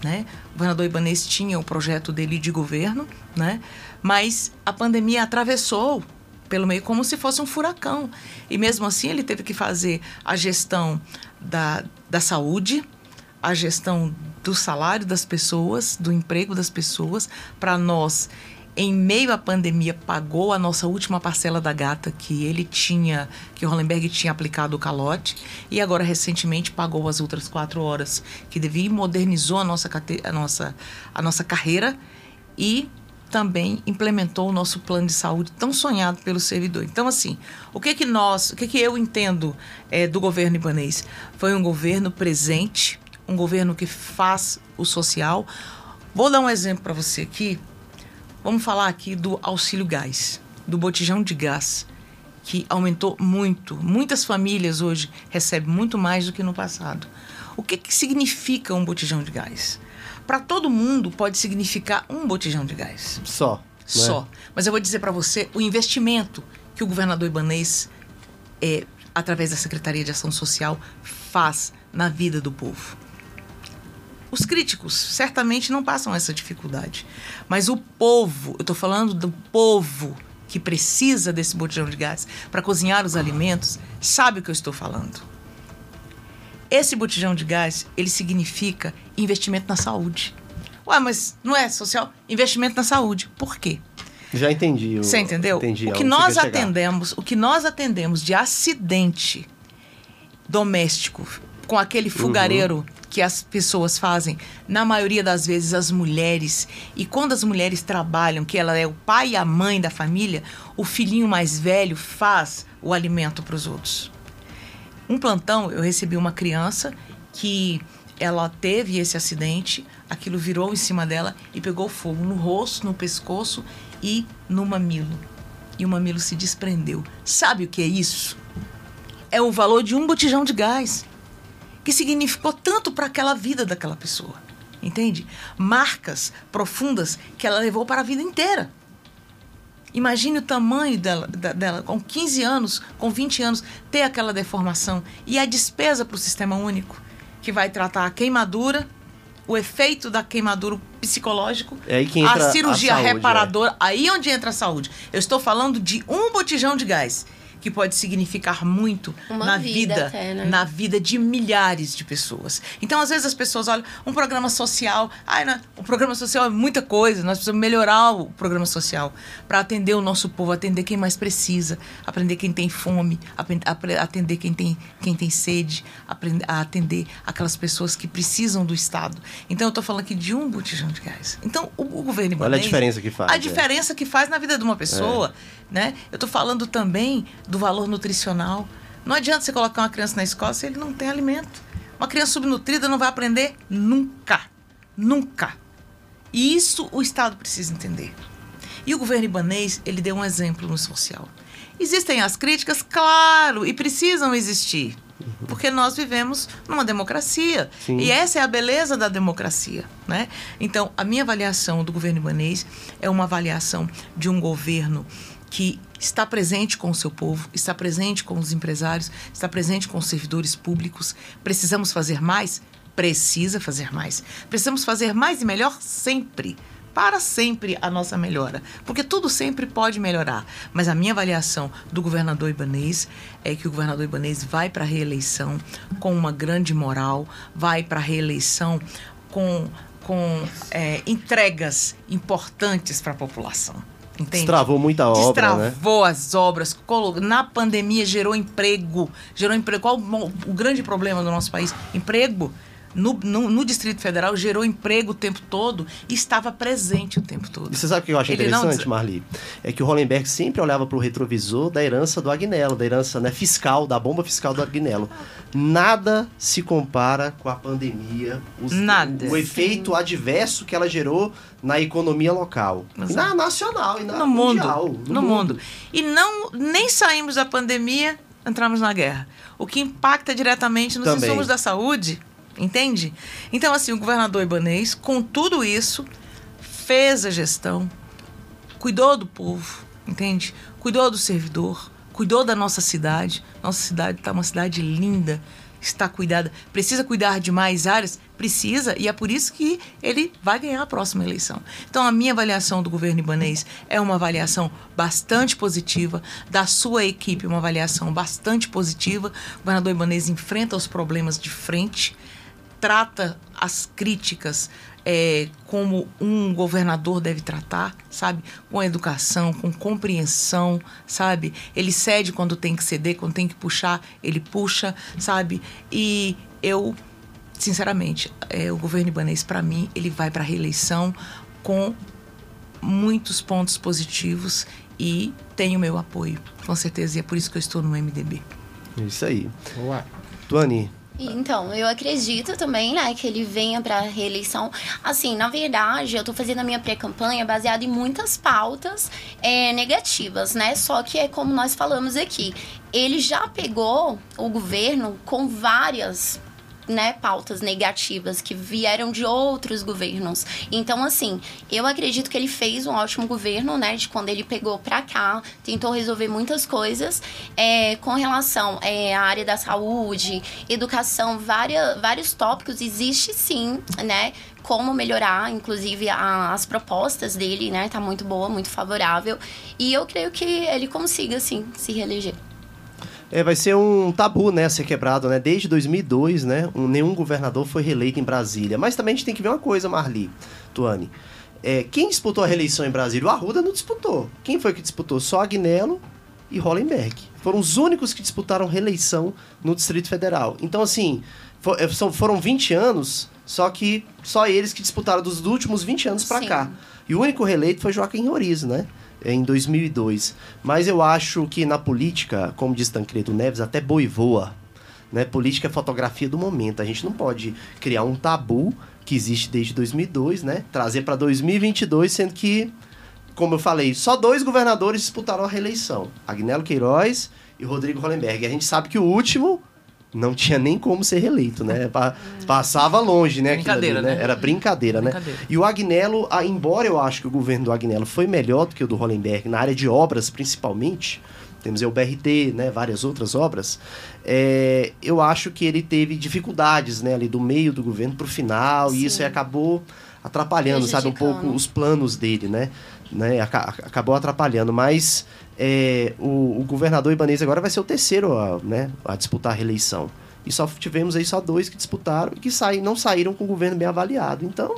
Speaker 3: Né? O governador Ibanez tinha o projeto dele de governo, né? Mas a pandemia atravessou pelo meio como se fosse um furacão. E mesmo assim ele teve que fazer a gestão da, da saúde, a gestão do salário das pessoas, do emprego das pessoas, para nós em meio à pandemia, pagou a nossa última parcela da gata que ele tinha, que o Hollenberg tinha aplicado o calote, e agora recentemente pagou as outras quatro horas que devia e modernizou a nossa, a nossa, a nossa carreira. E também implementou o nosso plano de saúde tão sonhado pelo servidor. Então, assim, o que que nós, o que que eu entendo é, do governo ibanês? Foi um governo presente, um governo que faz o social. Vou dar um exemplo para você aqui Vamos falar aqui do auxílio gás, do botijão de gás, que aumentou muito. Muitas famílias hoje recebem muito mais do que no passado. O que, que significa um botijão de gás? Para todo mundo pode significar um botijão de gás.
Speaker 1: Só. Né?
Speaker 3: Só. Mas eu vou dizer para você o investimento que o governador Ibanês, é, através da Secretaria de Ação Social, faz na vida do povo. Os críticos certamente não passam essa dificuldade. Mas o povo, eu estou falando do povo que precisa desse botijão de gás para cozinhar os alimentos, sabe o que eu estou falando. Esse botijão de gás, ele significa investimento na saúde. Ué, mas não é social? Investimento na saúde. Por quê?
Speaker 1: Já entendi.
Speaker 3: Você entendeu?
Speaker 1: Entendi
Speaker 3: o que nós atendemos, o que nós atendemos de acidente doméstico com aquele fogareiro uhum que as pessoas fazem, na maioria das vezes as mulheres, e quando as mulheres trabalham, que ela é o pai e a mãe da família, o filhinho mais velho faz o alimento para os outros. Um plantão, eu recebi uma criança que ela teve esse acidente, aquilo virou em cima dela e pegou fogo no rosto, no pescoço e no mamilo. E o mamilo se desprendeu. Sabe o que é isso? É o valor de um botijão de gás que significou tanto para aquela vida daquela pessoa. Entende? Marcas profundas que ela levou para a vida inteira. Imagine o tamanho dela, dela, com 15 anos, com 20 anos, ter aquela deformação. E a despesa para o sistema único, que vai tratar a queimadura, o efeito da queimadura psicológico,
Speaker 1: é aí que entra
Speaker 3: a cirurgia
Speaker 1: a saúde,
Speaker 3: reparadora, é. aí onde entra a saúde. Eu estou falando de um botijão de gás que pode significar muito
Speaker 4: Uma
Speaker 3: na
Speaker 4: vida,
Speaker 3: vida,
Speaker 4: até, né?
Speaker 3: na vida de milhares de pessoas. Então, às vezes as pessoas olham um programa social, ai, não, o programa social é muita coisa, nós precisamos melhorar o programa social para atender o nosso povo, atender quem mais precisa, aprender quem tem fome, atender quem tem, quem tem sede, atender aquelas pessoas que precisam do Estado. Então, eu estou falando aqui de um botijão de gás. Então, o, o governo
Speaker 1: Olha a diferença que faz.
Speaker 3: A
Speaker 1: é.
Speaker 3: diferença que faz na vida de uma pessoa, é. né? Eu estou falando também do valor nutricional. Não adianta você colocar uma criança na escola se ele não tem alimento. Uma criança subnutrida não vai aprender nunca. Nunca. E isso o Estado precisa entender. E o governo ibanês, ele deu um exemplo no social. Existem as críticas, claro, e precisam existir. Porque nós vivemos numa democracia.
Speaker 1: Sim.
Speaker 3: E essa é a beleza da democracia. Né? Então, a minha avaliação do governo ibanês é uma avaliação de um governo que está presente com o seu povo, está presente com os empresários, está presente com os servidores públicos. Precisamos fazer mais? Precisa fazer mais. Precisamos fazer mais e melhor sempre. Para sempre a nossa melhora. Porque tudo sempre pode melhorar. Mas a minha avaliação do governador Ibanês é que o governador Ibanês vai para a reeleição com uma grande moral, vai para a reeleição com, com é, entregas importantes para a população Entende?
Speaker 1: Destravou muita obra, né?
Speaker 3: Destravou as obras. Na pandemia gerou emprego. Gerou emprego. Qual o, o grande problema do nosso país? Emprego. No, no, no Distrito Federal gerou emprego o tempo todo e estava presente o tempo todo.
Speaker 1: E você sabe o que eu acho
Speaker 3: Ele não
Speaker 1: interessante,
Speaker 3: des-
Speaker 1: Marli? É que o Hollenberg sempre olhava para o retrovisor da herança do Agnello, da herança né, fiscal, da bomba fiscal do Agnello. Nada se compara com a pandemia, os-
Speaker 3: Nada.
Speaker 1: o efeito adverso que ela gerou na economia local.
Speaker 3: Exato.
Speaker 1: na nacional, e na
Speaker 3: no mundo,
Speaker 1: mundial.
Speaker 3: no, mundo. E não nem saímos da pandemia, entramos na guerra. O que impacta diretamente nos
Speaker 1: Também.
Speaker 3: insumos da saúde, entende? Então assim, o governador Ibanês, com tudo isso, fez a gestão, cuidou do povo, entende? Cuidou do servidor, cuidou da nossa cidade. Nossa cidade está uma cidade linda, está cuidada. Precisa cuidar de mais áreas? Precisa, e é por isso que ele vai ganhar a próxima eleição. Então, a minha avaliação do governo ibanês é uma avaliação bastante positiva, da sua equipe, uma avaliação bastante positiva. O governador ibanês enfrenta os problemas de frente, trata as críticas é, como um governador deve tratar, sabe? Com educação, com compreensão, sabe? Ele cede quando tem que ceder, quando tem que puxar, ele puxa, sabe? E eu, sinceramente, é, o governo ibanês, para mim, ele vai para a reeleição com muitos pontos positivos e tem o meu apoio, com certeza. E é por isso que eu estou no MDB.
Speaker 1: Isso aí. Tuane,
Speaker 4: E, Então, eu acredito também, né, que ele venha para reeleição. Assim, na verdade, eu tô fazendo a minha pré-campanha baseada em muitas pautas é, negativas, né? Só que é como nós falamos aqui, ele já pegou o governo com várias né, pautas negativas que vieram de outros governos. Então, assim, eu acredito que ele fez um ótimo governo, né, de quando ele pegou pra cá, tentou resolver muitas coisas é, com relação é, à área da saúde, educação, várias, vários tópicos. Existe sim, né, como melhorar, inclusive a- as propostas dele, né, tá muito boa, muito favorável. E eu creio que ele consiga, sim, se reeleger.
Speaker 1: É, vai ser um tabu, né, ser quebrado, né? Desde 2002, né, um- nenhum governador foi reeleito em Brasília. Mas também a gente tem que ver uma coisa, Marli, Tuane. É, quem disputou a reeleição em Brasília? O Arruda não disputou. Quem foi que disputou? Só Agnello e Hollenberg. Foram os únicos que disputaram reeleição no Distrito Federal. Então, assim, fo- é, foram 20 anos, só que só eles que disputaram dos últimos 20 anos pra
Speaker 4: Sim.
Speaker 1: cá. E o único reeleito foi Joaquim Roriz, né? Em 2002. Mas eu acho que na política, como diz Tancredo Neves, até boi voa. Né? Política é fotografia do momento. A gente não pode criar um tabu que existe desde 2002, né? Trazer para 2022, sendo que, como eu falei, só dois governadores disputaram a reeleição: Agnello Queiroz e Rodrigo Hollenberg. E a gente sabe que o último não tinha nem como ser reeleito, né? Pa- Passava longe, né?
Speaker 3: Brincadeira,
Speaker 1: ali,
Speaker 3: né?
Speaker 1: Era brincadeira, né?
Speaker 3: Brincadeira.
Speaker 1: E o Agnello, embora eu acho que o governo do Agnello foi melhor do que o do Hollenberg, na área de obras principalmente, temos aí o BRT, né, várias outras obras, é, eu acho que ele teve dificuldades, né, ali do meio do governo pro final, e
Speaker 4: Sim.
Speaker 1: isso aí acabou atrapalhando, sabe, um pouco os planos dele, né, né, aca- acabou atrapalhando, mas é, o, o governador ibanês agora vai ser o terceiro a, né, a disputar a reeleição. E só tivemos aí só dois que disputaram e que saí, não saíram com o governo bem avaliado. Então,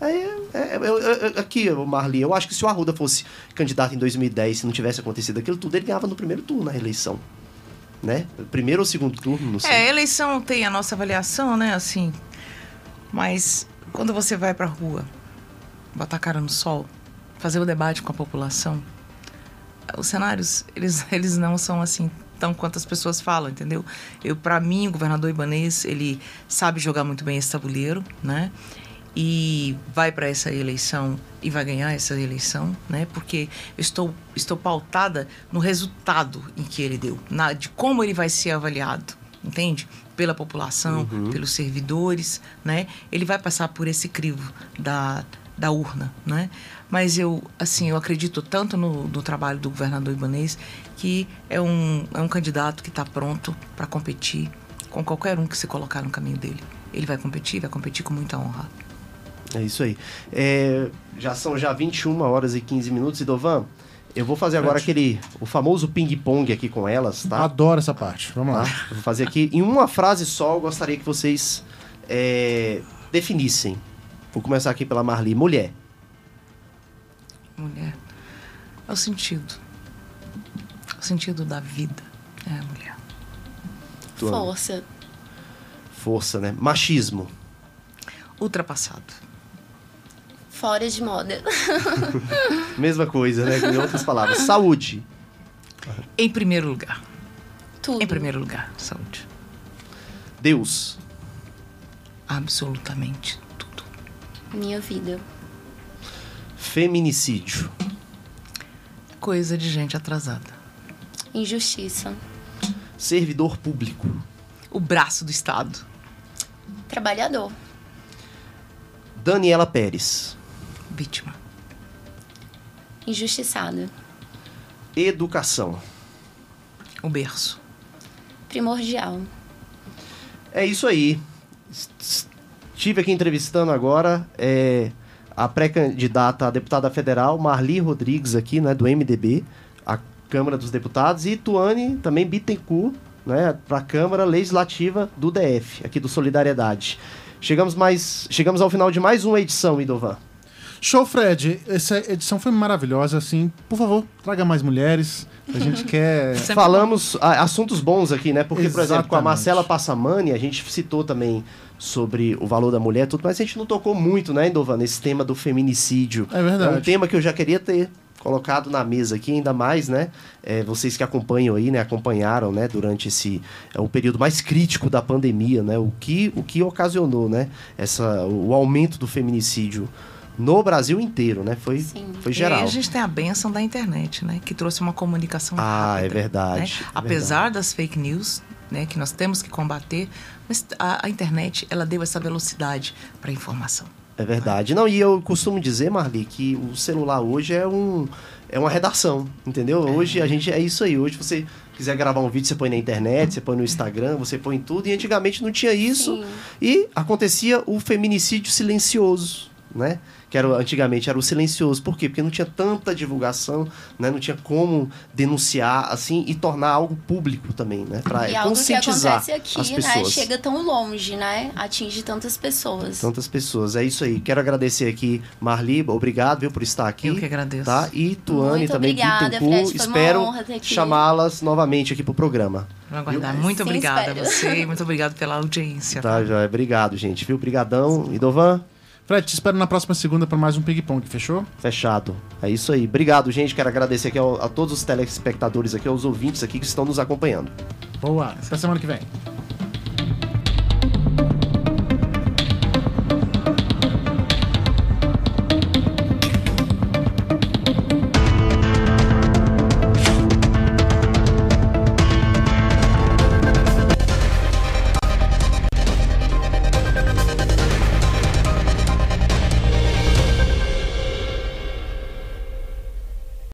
Speaker 1: é, é, eu- aqui, Marli, eu acho que se o Arruda fosse candidato em 2010, se não tivesse acontecido aquilo tudo, ele ganhava no primeiro turno na reeleição. Né? Primeiro ou segundo turno, não sei.
Speaker 3: É, a eleição tem a nossa avaliação, né, assim. Mas quando você vai pra rua, botar a cara no sol, fazer o debate com a população, os cenários, eles, eles não são assim tão quanto as pessoas falam, entendeu? Eu, para mim, o governador Ibanês, ele sabe jogar muito bem esse tabuleiro, né? E vai para essa eleição e vai ganhar essa eleição, né? Porque eu estou, estou pautada no resultado em que ele deu, na, de como ele vai ser avaliado, entende? Pela população, pelos servidores, né? Ele vai passar por esse crivo da, da urna, né? Mas eu, assim, eu acredito tanto no, no trabalho do governador Ibanês que é um, é um candidato que está pronto para competir com qualquer um que se colocar no caminho dele. Ele vai competir, vai competir com muita honra.
Speaker 1: É isso aí. É, já são já 21 horas e 15 minutos, e Dovan, eu vou fazer agora aquele, o famoso ping-pong aqui com elas, tá?
Speaker 2: Adoro essa parte. Vamos lá.
Speaker 1: tá? Eu Vou fazer aqui em uma frase só. Eu gostaria que vocês é, definissem. Vou começar aqui pela Marli. Mulher.
Speaker 3: Mulher. É o sentido. O sentido da vida é a mulher.
Speaker 1: Tuane.
Speaker 4: Força.
Speaker 1: Força, né? Machismo.
Speaker 3: Ultrapassado.
Speaker 4: Fora de moda.
Speaker 1: Mesma coisa, né? Em outras palavras. Saúde.
Speaker 3: Em primeiro lugar.
Speaker 4: Tudo.
Speaker 3: Em primeiro lugar, saúde.
Speaker 1: Deus.
Speaker 3: Absolutamente.
Speaker 4: Minha vida.
Speaker 1: Feminicídio.
Speaker 3: Coisa de gente atrasada.
Speaker 4: Injustiça.
Speaker 1: Servidor público.
Speaker 3: O braço do Estado.
Speaker 4: Trabalhador.
Speaker 1: Daniela Pérez.
Speaker 3: Vítima.
Speaker 4: Injustiçada.
Speaker 1: Educação.
Speaker 3: O berço.
Speaker 4: Primordial.
Speaker 1: É isso aí. Estive aqui entrevistando agora é, a pré-candidata a deputada federal, Marli Rodrigues, aqui, né, do MDB, a Câmara dos Deputados, e Tuane, também Bittencourt, né, para a Câmara Legislativa do DF, aqui do Solidariedade. Chegamos, mais, chegamos ao final de mais uma edição, Idovan.
Speaker 2: Show, Fred. Essa edição foi maravilhosa, assim. Por favor, traga mais mulheres. A gente quer.
Speaker 3: Sempre
Speaker 1: Falamos a- assuntos bons aqui, né? Porque, por exemplo, com a
Speaker 2: Exatamente.
Speaker 1: Marcela Passamani, a gente citou também sobre o valor da mulher, e tudo, mas a gente não tocou muito, né, Indovan, nesse tema do feminicídio.
Speaker 2: É verdade.
Speaker 1: É um tema que eu já queria ter colocado na mesa aqui, ainda mais, né? é, vocês que acompanham aí, né? Acompanharam, né? Durante esse é, o período mais crítico da pandemia, né? O que, o que ocasionou, né? Essa, o aumento do feminicídio no Brasil inteiro, né? Foi,
Speaker 4: Sim.
Speaker 1: foi
Speaker 3: E
Speaker 1: geral.
Speaker 3: aí a gente tem a benção da internet, né? Que trouxe uma comunicação
Speaker 1: Ah,
Speaker 3: rápida.
Speaker 1: é verdade,
Speaker 3: né?
Speaker 1: é
Speaker 3: Apesar das fake news, né? Que nós temos que combater, mas a, a internet, ela deu essa velocidade para a informação.
Speaker 1: É verdade. Não, e eu costumo dizer, Marli, que o celular hoje é um é uma redação, entendeu? Hoje a gente é isso aí. Hoje você quiser gravar um vídeo, você põe na internet, você põe no Instagram, você põe em tudo. E antigamente não tinha isso.
Speaker 4: Sim.
Speaker 1: E acontecia o feminicídio silencioso, né? Que era, antigamente era o silencioso. Por quê? Porque não tinha tanta divulgação, né? Não tinha como denunciar, assim, e tornar algo público também, né? Pra
Speaker 4: E algo que
Speaker 1: conscientizar
Speaker 4: acontece aqui,
Speaker 1: as
Speaker 4: né?
Speaker 1: pessoas.
Speaker 4: Chega tão longe, né? Atinge tantas pessoas.
Speaker 1: Tantas pessoas. É isso aí. Quero agradecer aqui, Marli, obrigado viu, por estar aqui.
Speaker 3: Eu que agradeço.
Speaker 1: Tá? E Tuane
Speaker 4: Muito
Speaker 1: também,
Speaker 4: obrigada. Fred,
Speaker 1: Espero
Speaker 4: honra ter aqui.
Speaker 1: chamá-las novamente aqui pro programa.
Speaker 3: Vou aguardar.
Speaker 4: Viu?
Speaker 3: Muito
Speaker 4: Sim,
Speaker 3: obrigada a você e muito obrigado pela audiência.
Speaker 1: Tá, já. Obrigado, gente. Viu? Brigadão. Idovan,
Speaker 2: Fred, te espero na próxima segunda para mais um ping-pong, fechou?
Speaker 1: fechado. É isso aí. Obrigado, gente. Quero agradecer aqui a todos os telespectadores aqui, aos ouvintes aqui que estão nos acompanhando.
Speaker 2: Boa. Até semana que vem.